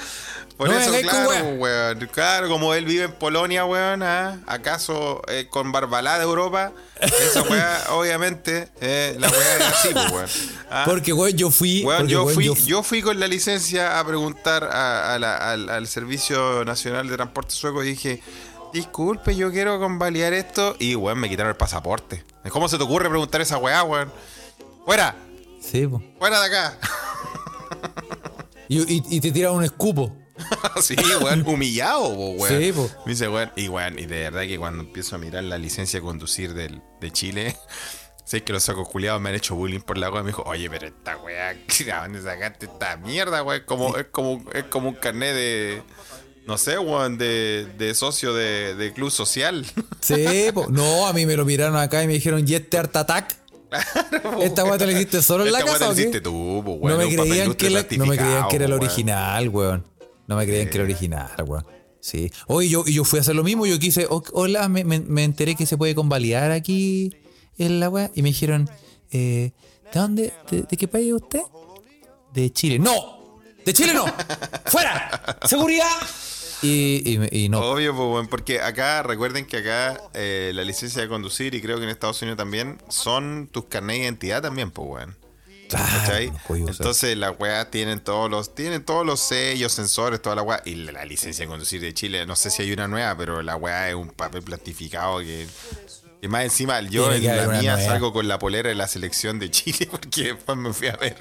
Por No eso, claro, weá. weón. Claro, como él vive en Polonia, weón, ¿ah? ¿acaso eh, con Barbalá de Europa? Esa weá, obviamente, eh, la weá es así, pues, weón. ¿ah? Porque, weón, yo fui. Weón, porque, yo, weón, fui, yo yo, fu- fui con la licencia a preguntar a- a la- al, al Servicio Nacional de Transporte Sueco y dije, disculpe, yo quiero convalidar esto. Y, weón, me quitaron el pasaporte. ¿Cómo se te ocurre preguntar esa weá, weón? ¡Fuera! Sí, po. ¡Fuera de acá! Y, y- y te tiran un escupo. sí, weón, humillado, weón. Sí, po. Me dice, weón, y weón, y de verdad que cuando empiezo a mirar la licencia de conducir del, de Chile, sé que los sacos culiados me han hecho bullying por la weá. Me dijo, oye, pero esta weá, ¿a dónde sacaste esta mierda, weón? Como, es, como, es como un carnet de, no sé, weón, de, de socio de, de club social. Sí, po. No, a mí me lo miraron acá y me dijeron, ¿y este Art Attack? ¿Esta weá te la hiciste solo en la Esta casa te o la hiciste tú, weón. no, me creían que la- no me creían que era el weón. original, weón. No me creían que era original, weón. Sí. Oye, yo, y yo fui a hacer lo mismo. Yo quise, "Oh, hola, me, me- me enteré que se puede convalidar aquí en la weá. Y me dijeron, eh, ¿de dónde? ¿De, de qué país es usted? De Chile. ¡No! ¡De Chile no! ¡Fuera! ¡Seguridad! Y, y, y no. Obvio, pues, porque acá, recuerden que acá eh, la licencia de conducir, y creo que en Estados Unidos también, son tus carnet de identidad también, pues, weón. Claro. Entonces las weas tienen todos los, tienen todos los sellos, sensores, toda la wea. Y la, la licencia de conducir de Chile, no sé si hay una nueva, pero la wea es un papel plastificado que. Y más encima, yo en la mía nueva. salgo con la polera de la selección de Chile porque después me fui a ver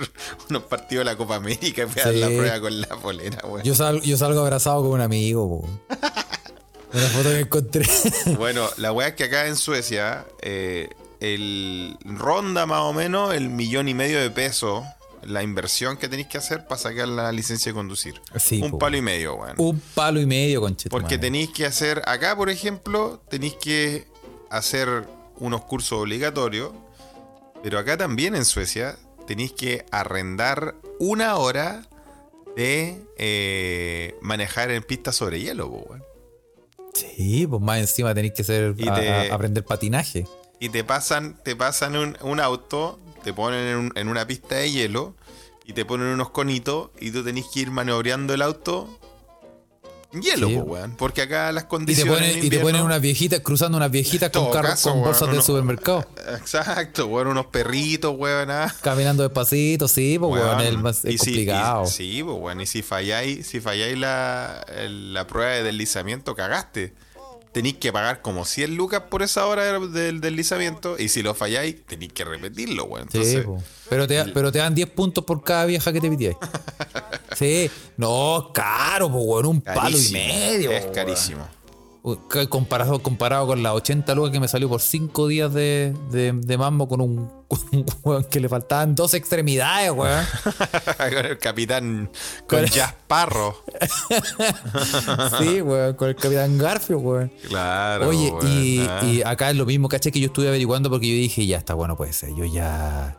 unos partidos de la Copa América y fui a dar la prueba con la polera, weón. Yo, sal- yo salgo abrazado con un amigo. Una foto que encontré. Bueno, la weá es que acá en Suecia eh, el ronda más o menos el millón y medio de pesos la inversión que tenéis que hacer para sacar la licencia de conducir. Sí, Un po. palo y medio, weón. un palo y medio, conche. tu Porque tenéis que hacer, acá por ejemplo, tenéis que hacer unos cursos obligatorios, pero acá también en Suecia tenéis que arrendar una hora de eh, manejar en pistas sobre hielo, weón. Sí, pues más encima tenéis que ser, Y a- te- a- aprender patinaje. Y te pasan, te pasan un, un auto, te ponen en, un- en una pista de hielo y te ponen unos conitos y tú tenés que ir maniobrando el auto en hielo, Sí. po, weón. Porque acá las Y te condiciones. ponen, en y te ponen unas viejitas, cruzando unas viejitas con carros caso, con weón, bolsas de supermercado. Exacto, weón, unos perritos, weón. ah. Caminando despacito, sí, pues weón, Weón, es, más- es y si- y- complicado. sí, pues, weón, y si falláis, si falláis la, el- la prueba de deslizamiento, cagaste. Tenéis que pagar como 100 lucas por esa hora del, deslizamiento. Y si lo falláis, tenéis que repetirlo, weón. Sí, Entonces, po. pero, te, pero te dan 10 puntos por cada vieja que te pitiáis. sí, no, caro, pues weón, un palo y medio. Es carísimo. Que Comparado, comparado con las 80 lucas que me salió por 5 días de, de, de mambo con un, weón que le faltaban dos extremidades, weón. con el capitán, con Con- Jazz Parro. Sí, weón, con el capitán Garfio, weón. Claro. Oye, weón, y, ah. y acá es lo mismo, caché que yo estuve averiguando porque yo dije, ya está, bueno, puede ser. Yo ya.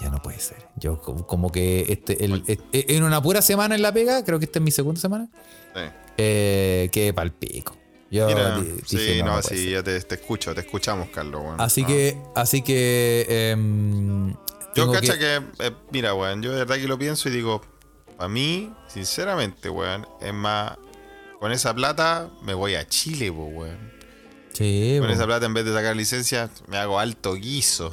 Ya no puede ser. Yo como, que este, el- e- en una pura semana en la pega, creo que esta es mi segunda semana, Sí. eh, quedé pal pico. Yo Mira, sí, no, sí, ya te, te escucho, te escuchamos, Carlos, weón. Así Ah. que, así que. em, Yo cacha que, eh, mira, weón, yo de verdad que lo pienso y digo, a mí, sinceramente, weón, es más, con esa plata me voy a Chile, po, weón. Sí, Con esa plata, en vez de sacar licencia, me hago alto guiso.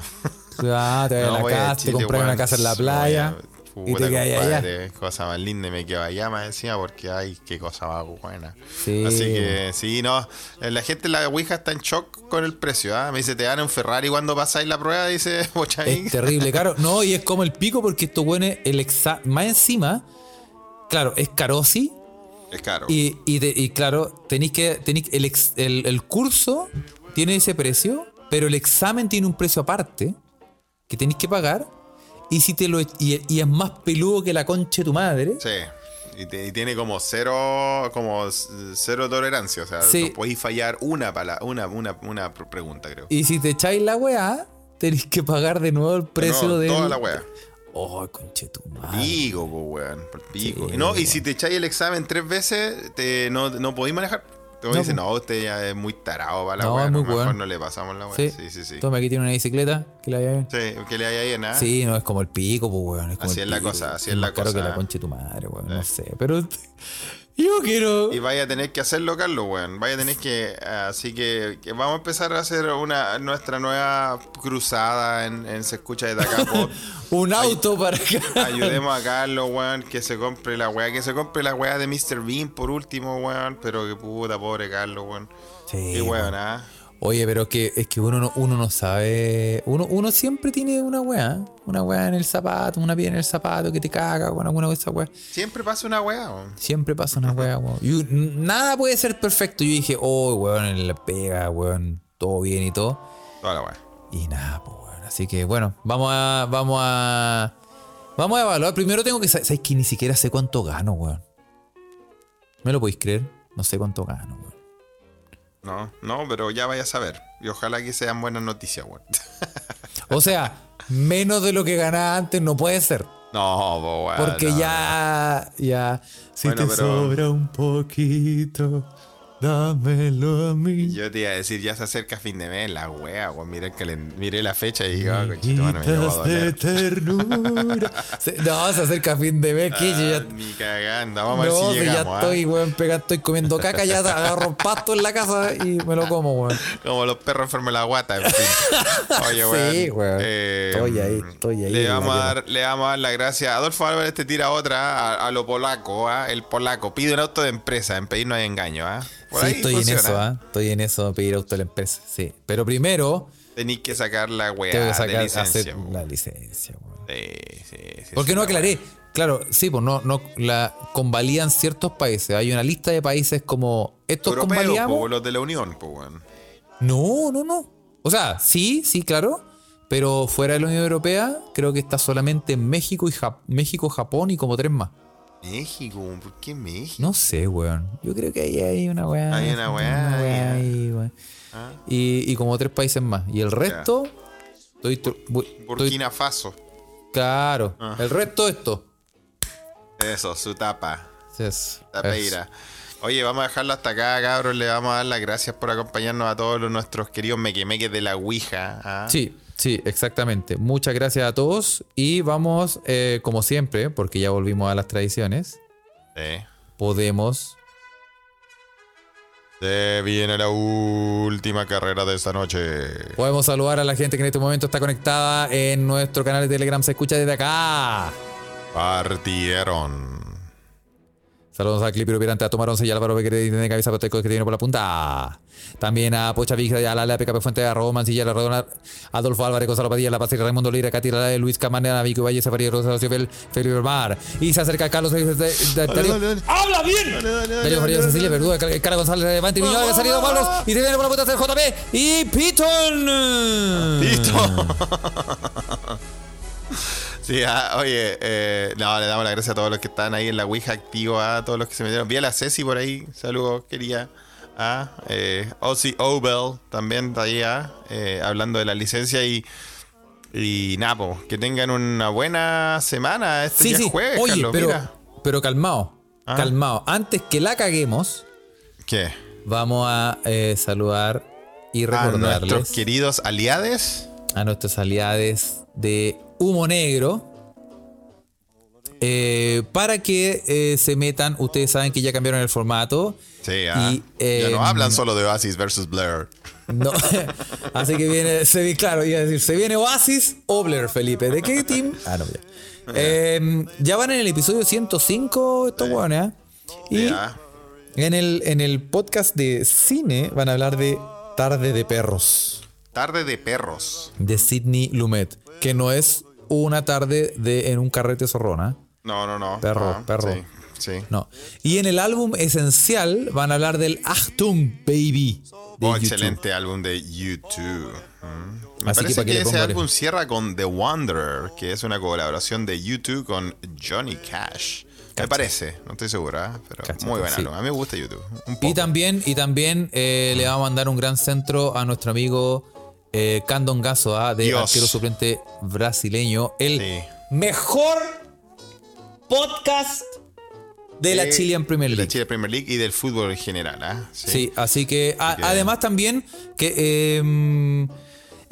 Ah, te a No, la voy a casa, te compras una casa en la Voy playa a- y puta, te quedas allá. compadre, Cosa más linda y me quedo allá más encima porque, ay, qué cosa más buena. Sí. Así que, sí, no, eh, la gente en la Ouija está en shock con el precio, ¿ah? Me dice, te dan un Ferrari cuando pasáis la prueba, dice Bochaín. Es terrible, caro. No, y es como el pico porque esto bueno el exa más encima, claro, es caro sí. Es caro. Y, y, de- y claro, tenéis que. Tenéis, el, ex- el, el curso tiene ese precio, pero el examen tiene un precio aparte que tenéis que pagar. Y si te lo y, y es más peludo que la concha de tu madre. Sí. Y, te- y tiene como cero, como cero tolerancia. O sea, Sí. no podéis fallar una, pala- una, una, una pr- pregunta, creo. Y si te echáis la weá, tenéis que pagar de nuevo el precio No, de. Toda la wea. Oh, conche tu madre. Pico, po, weón. Pico. Sí, no, y si te echáis el examen tres veces, te, no, no podéis manejar. Te No, dicen, no, usted ya es muy tarado para la No, wea. es muy mejor no le pasamos la wea. Sí, Sí, sí, sí. Toma, aquí tiene una bicicleta que la lleve. Sí, que le haya ahí en nada. Sí, no es como el pico, pues, weón. Así el es la cosa, así es la cosa. que la concha de tu madre, weón. No sé. Pero yo quiero. Y vaya a tener que hacerlo, Carlos, weón. Vaya a tener que. Así que, que vamos a empezar a hacer una nuestra nueva cruzada en, en Se Escucha desde acá. Un auto para acá. Ayudemos a Carlos, weón, que se compre la weá. Que se compre la weá de Mr. Bean por último, weón. Pero que puta, pobre Carlos, weón. Sí, Qué weón. ¿ah? Oye, pero es que, es que uno, no, uno no sabe. Uno, uno siempre tiene una weá. Una weá en el zapato, una piedra en el zapato que te caga con alguna de esas weas. Siempre pasa una weá, weón. Siempre pasa una weá, weón. Y nada puede ser perfecto. Yo dije, oh, weón, en la pega, weón, todo bien y todo. Toda la weá. Y nada, pues bueno. Así que bueno, vamos a. Vamos a. Vamos a evaluar. Primero tengo que. ¿Sabes que ni siquiera sé cuánto gano, weón? ¿Me lo podéis creer? No sé cuánto gano, weón. No, no, pero ya vaya a saber. Y ojalá que sean buenas noticias, weón. O sea, menos de lo que ganaba antes no puede ser. No. Porque ya. Ya. Si Bueno, te pero- sobra un poquito. Dámelo a mí. Yo te iba a decir, ya se acerca fin de mes, la wea, weón. Miré, el calen- miré la fecha y digo, ah, cochito, bueno, me llevo a doler. ternura. No, se acerca fin de mes, que yo ya. Ah, Ni cagando, vamos a ver No, si si ya llegamos, ¿ah? estoy, weón, pega, estoy comiendo caca, ya agarro pasto en la casa y me lo como, weón. Como los perros enfermos la guata, en fin. Oye, weón. Sí, weón. eh, Estoy ahí, estoy ahí, Le vamos, a dar, le vamos a dar la gracia. Adolfo Álvarez te tira otra a, a lo polaco, ¿ah? El polaco. Pide un auto de empresa, en pedir no hay engaño, ¿ah? Por sí, ahí estoy funciona. en eso, ¿ah? Estoy en eso pedir auto a la empresa, sí. Pero primero Tenéis que sacar la weá tengo que de sacar, licencia. hacer la licencia, weón. Sí, sí, sí, Porque no la aclaré. Claro, sí, pues no, no la convalidan ciertos países. Hay una lista de países como estos convalidamos. po, los de la Unión, pues. No, no, no. O sea, sí, sí, claro. Pero fuera de la Unión Europea, creo que está solamente México y Jap- México, Japón y como tres más. México, ¿por qué México? No sé, weón. Yo creo que ahí hay una weá. Hay una weá, ahí, weón. Ah. Y, y como tres países más. Y el resto. Estoy, estoy- estoy- Burkina Faso. claro. Ah. El resto esto. Eso, su tapa. Es, Tapeira. Oye, vamos a dejarlo hasta acá, cabros. Le vamos a dar las gracias por acompañarnos a todos los, nuestros queridos mequemeques de la Ouija. ¿ah? Sí, sí, exactamente. Muchas gracias a todos. Y vamos, eh, como siempre, porque ya volvimos a las tradiciones, Sí. podemos. Se viene la última carrera de esta noche. Podemos saludar a la gente que en este momento está conectada en nuestro canal de Telegram. Se escucha desde acá. Partieron. Saludos a Clipiro Pirante, a Tomarón Sella, Álvaro Bequer, de cabeza, Proteco, que tiene por la punta. También a Pocha Vigra, a la PKP Fuente, a Robo Mancilla, a la Rodona, Adolfo Álvarez, Gonzalo Padilla, La Paz, Raimundo Lira, Katy, la Luis Camanera, Vico Valle, Zafarí, Rosa, Ciofel, Felipe Mar. Y se acerca Carlos de, de, de- Darío- dale, dale. ¡Habla bien! Darío Farías, Cecilia, Verduga, Car- Cara González, Levante, ha salido Pablos, y se viene por la punta JP, y Piton. Listo. Sí, ah, oye, eh, no, le damos las gracias a todos los que están ahí en la Ouija activo, a todos los que se metieron. Vi a la Ceci por ahí, saludos, quería. A eh, Ozzy Obel también está ahí, ah, eh, hablando de la licencia y. Y nada, po, que tengan una buena semana. Este Sí, día sí. es jueves, Oye, Carlos, pero, mira. pero calmado, Ah. calmado. Antes que la caguemos, ¿Qué? vamos a eh, saludar y A recordarles nuestros queridos aliades. a nuestros aliados de Humo Negro. eh, para que eh, se metan, ustedes saben que ya cambiaron el formato. Sí, ah, Y, ya no em, hablan solo de Oasis versus Blair. No, así que viene, se claro, iba a decir, se viene Oasis o Blair, Felipe. ¿De qué team? Ah, no, ya. Eh, ya van en el episodio 105 estos hueones, ¿eh? Y en el, en el podcast de cine van a hablar de Tarde de Perros, Tarde de perros. de Sidney Lumet, que no es una tarde de, en un carrete zorrona. No, no, no. Perro, Ah, perro. Sí, sí. No. Y en el álbum esencial van a hablar del Achtung Baby. De Oh, excelente álbum de YouTube. Mm. Me Así parece que, ese álbum cierra con The Wanderer, que es una colaboración de YouTube con Johnny Cash. Me parece, no estoy segura, pero Cáchate, muy buen sí. álbum. A mí me gusta YouTube. Un Y también, y también eh, le vamos a mandar un gran centro a nuestro amigo eh, Candon Gaso, ah, de Dios. arquero suplente brasileño. El Sí. mejor podcast de la Sí, Chilean Premier de League. la Chile Premier League y del fútbol en general. ¿ah? Sí, así que, a- que- además también que eh,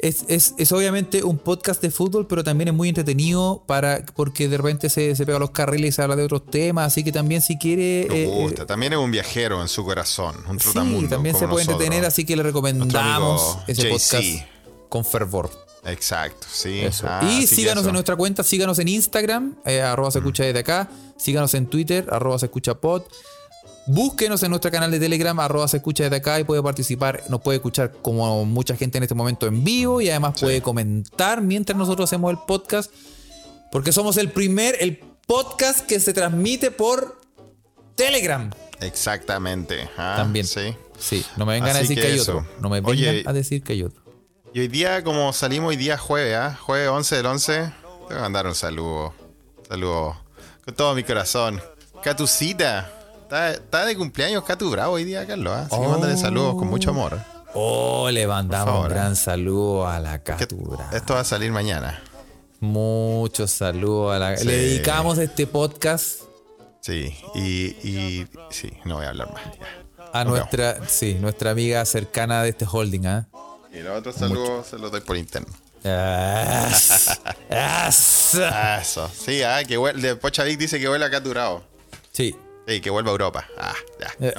es, es- es obviamente un podcast de fútbol, pero también es muy entretenido para porque de repente se, se pega a los carriles y se habla de otros temas, así que también si quiere... Me eh, gusta. eh, También es un viajero en su corazón, un sí, trotamundo. también se puede nosotros. entretener, así que le recomendamos ese podcast con fervor. Exacto, sí. Ah, y síganos en nuestra cuenta, síganos en Instagram, eh, arroba se escucha desde acá, síganos en Twitter, arroba se escucha pod. Búsquenos en nuestro canal de Telegram, arroba se escucha desde acá y puede participar, nos puede escuchar como mucha gente en este momento en vivo y además puede comentar mientras nosotros hacemos el podcast. Porque somos el primer, el podcast que se transmite por Telegram. Exactamente. ah, También. Sí. Sí, no me vengan a decir que que, hay eso. otro. No me vengan Oye, a decir que hay otro. Y hoy día, como salimos hoy día jueves, ¿ah? Jueves 11 del 11, te voy a mandar un saludo. Saludo con todo mi corazón. Catucita. Está, está de cumpleaños Catu Bravo hoy día, Carlos. ¿ah? Así que Oh. mándale saludos con mucho amor. Oh, le mandamos un eh. gran saludo a la Que captura. esto va a salir mañana. Muchos saludos a la. Sí. Le dedicamos este podcast. Sí, y, y sí, no voy a hablar más. ya. a Nos nuestra, sí, nuestra amiga cercana de este holding, ¿ah? Y los otros saludos se los doy por interno. As- as- Eso. Sí, ah, que huele, de Pochavic dice que huele acá durado. Sí. Sí, que vuelva a Europa. Ah, ya.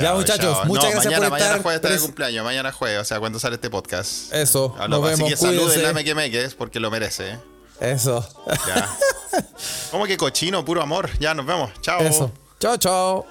Ya, muchachos, muchas gracias mañana, por mañana estar jueves está de cumpleaños, mañana jueves, o sea, cuando sale este podcast. Eso, Ah, nos no, así vemos, que saluden a Meque Meques porque lo merece. ¿eh? Eso, Ya. ¿Cómo que cochino? Puro amor. Ya, nos vemos. Chao. eso. Chao, chao.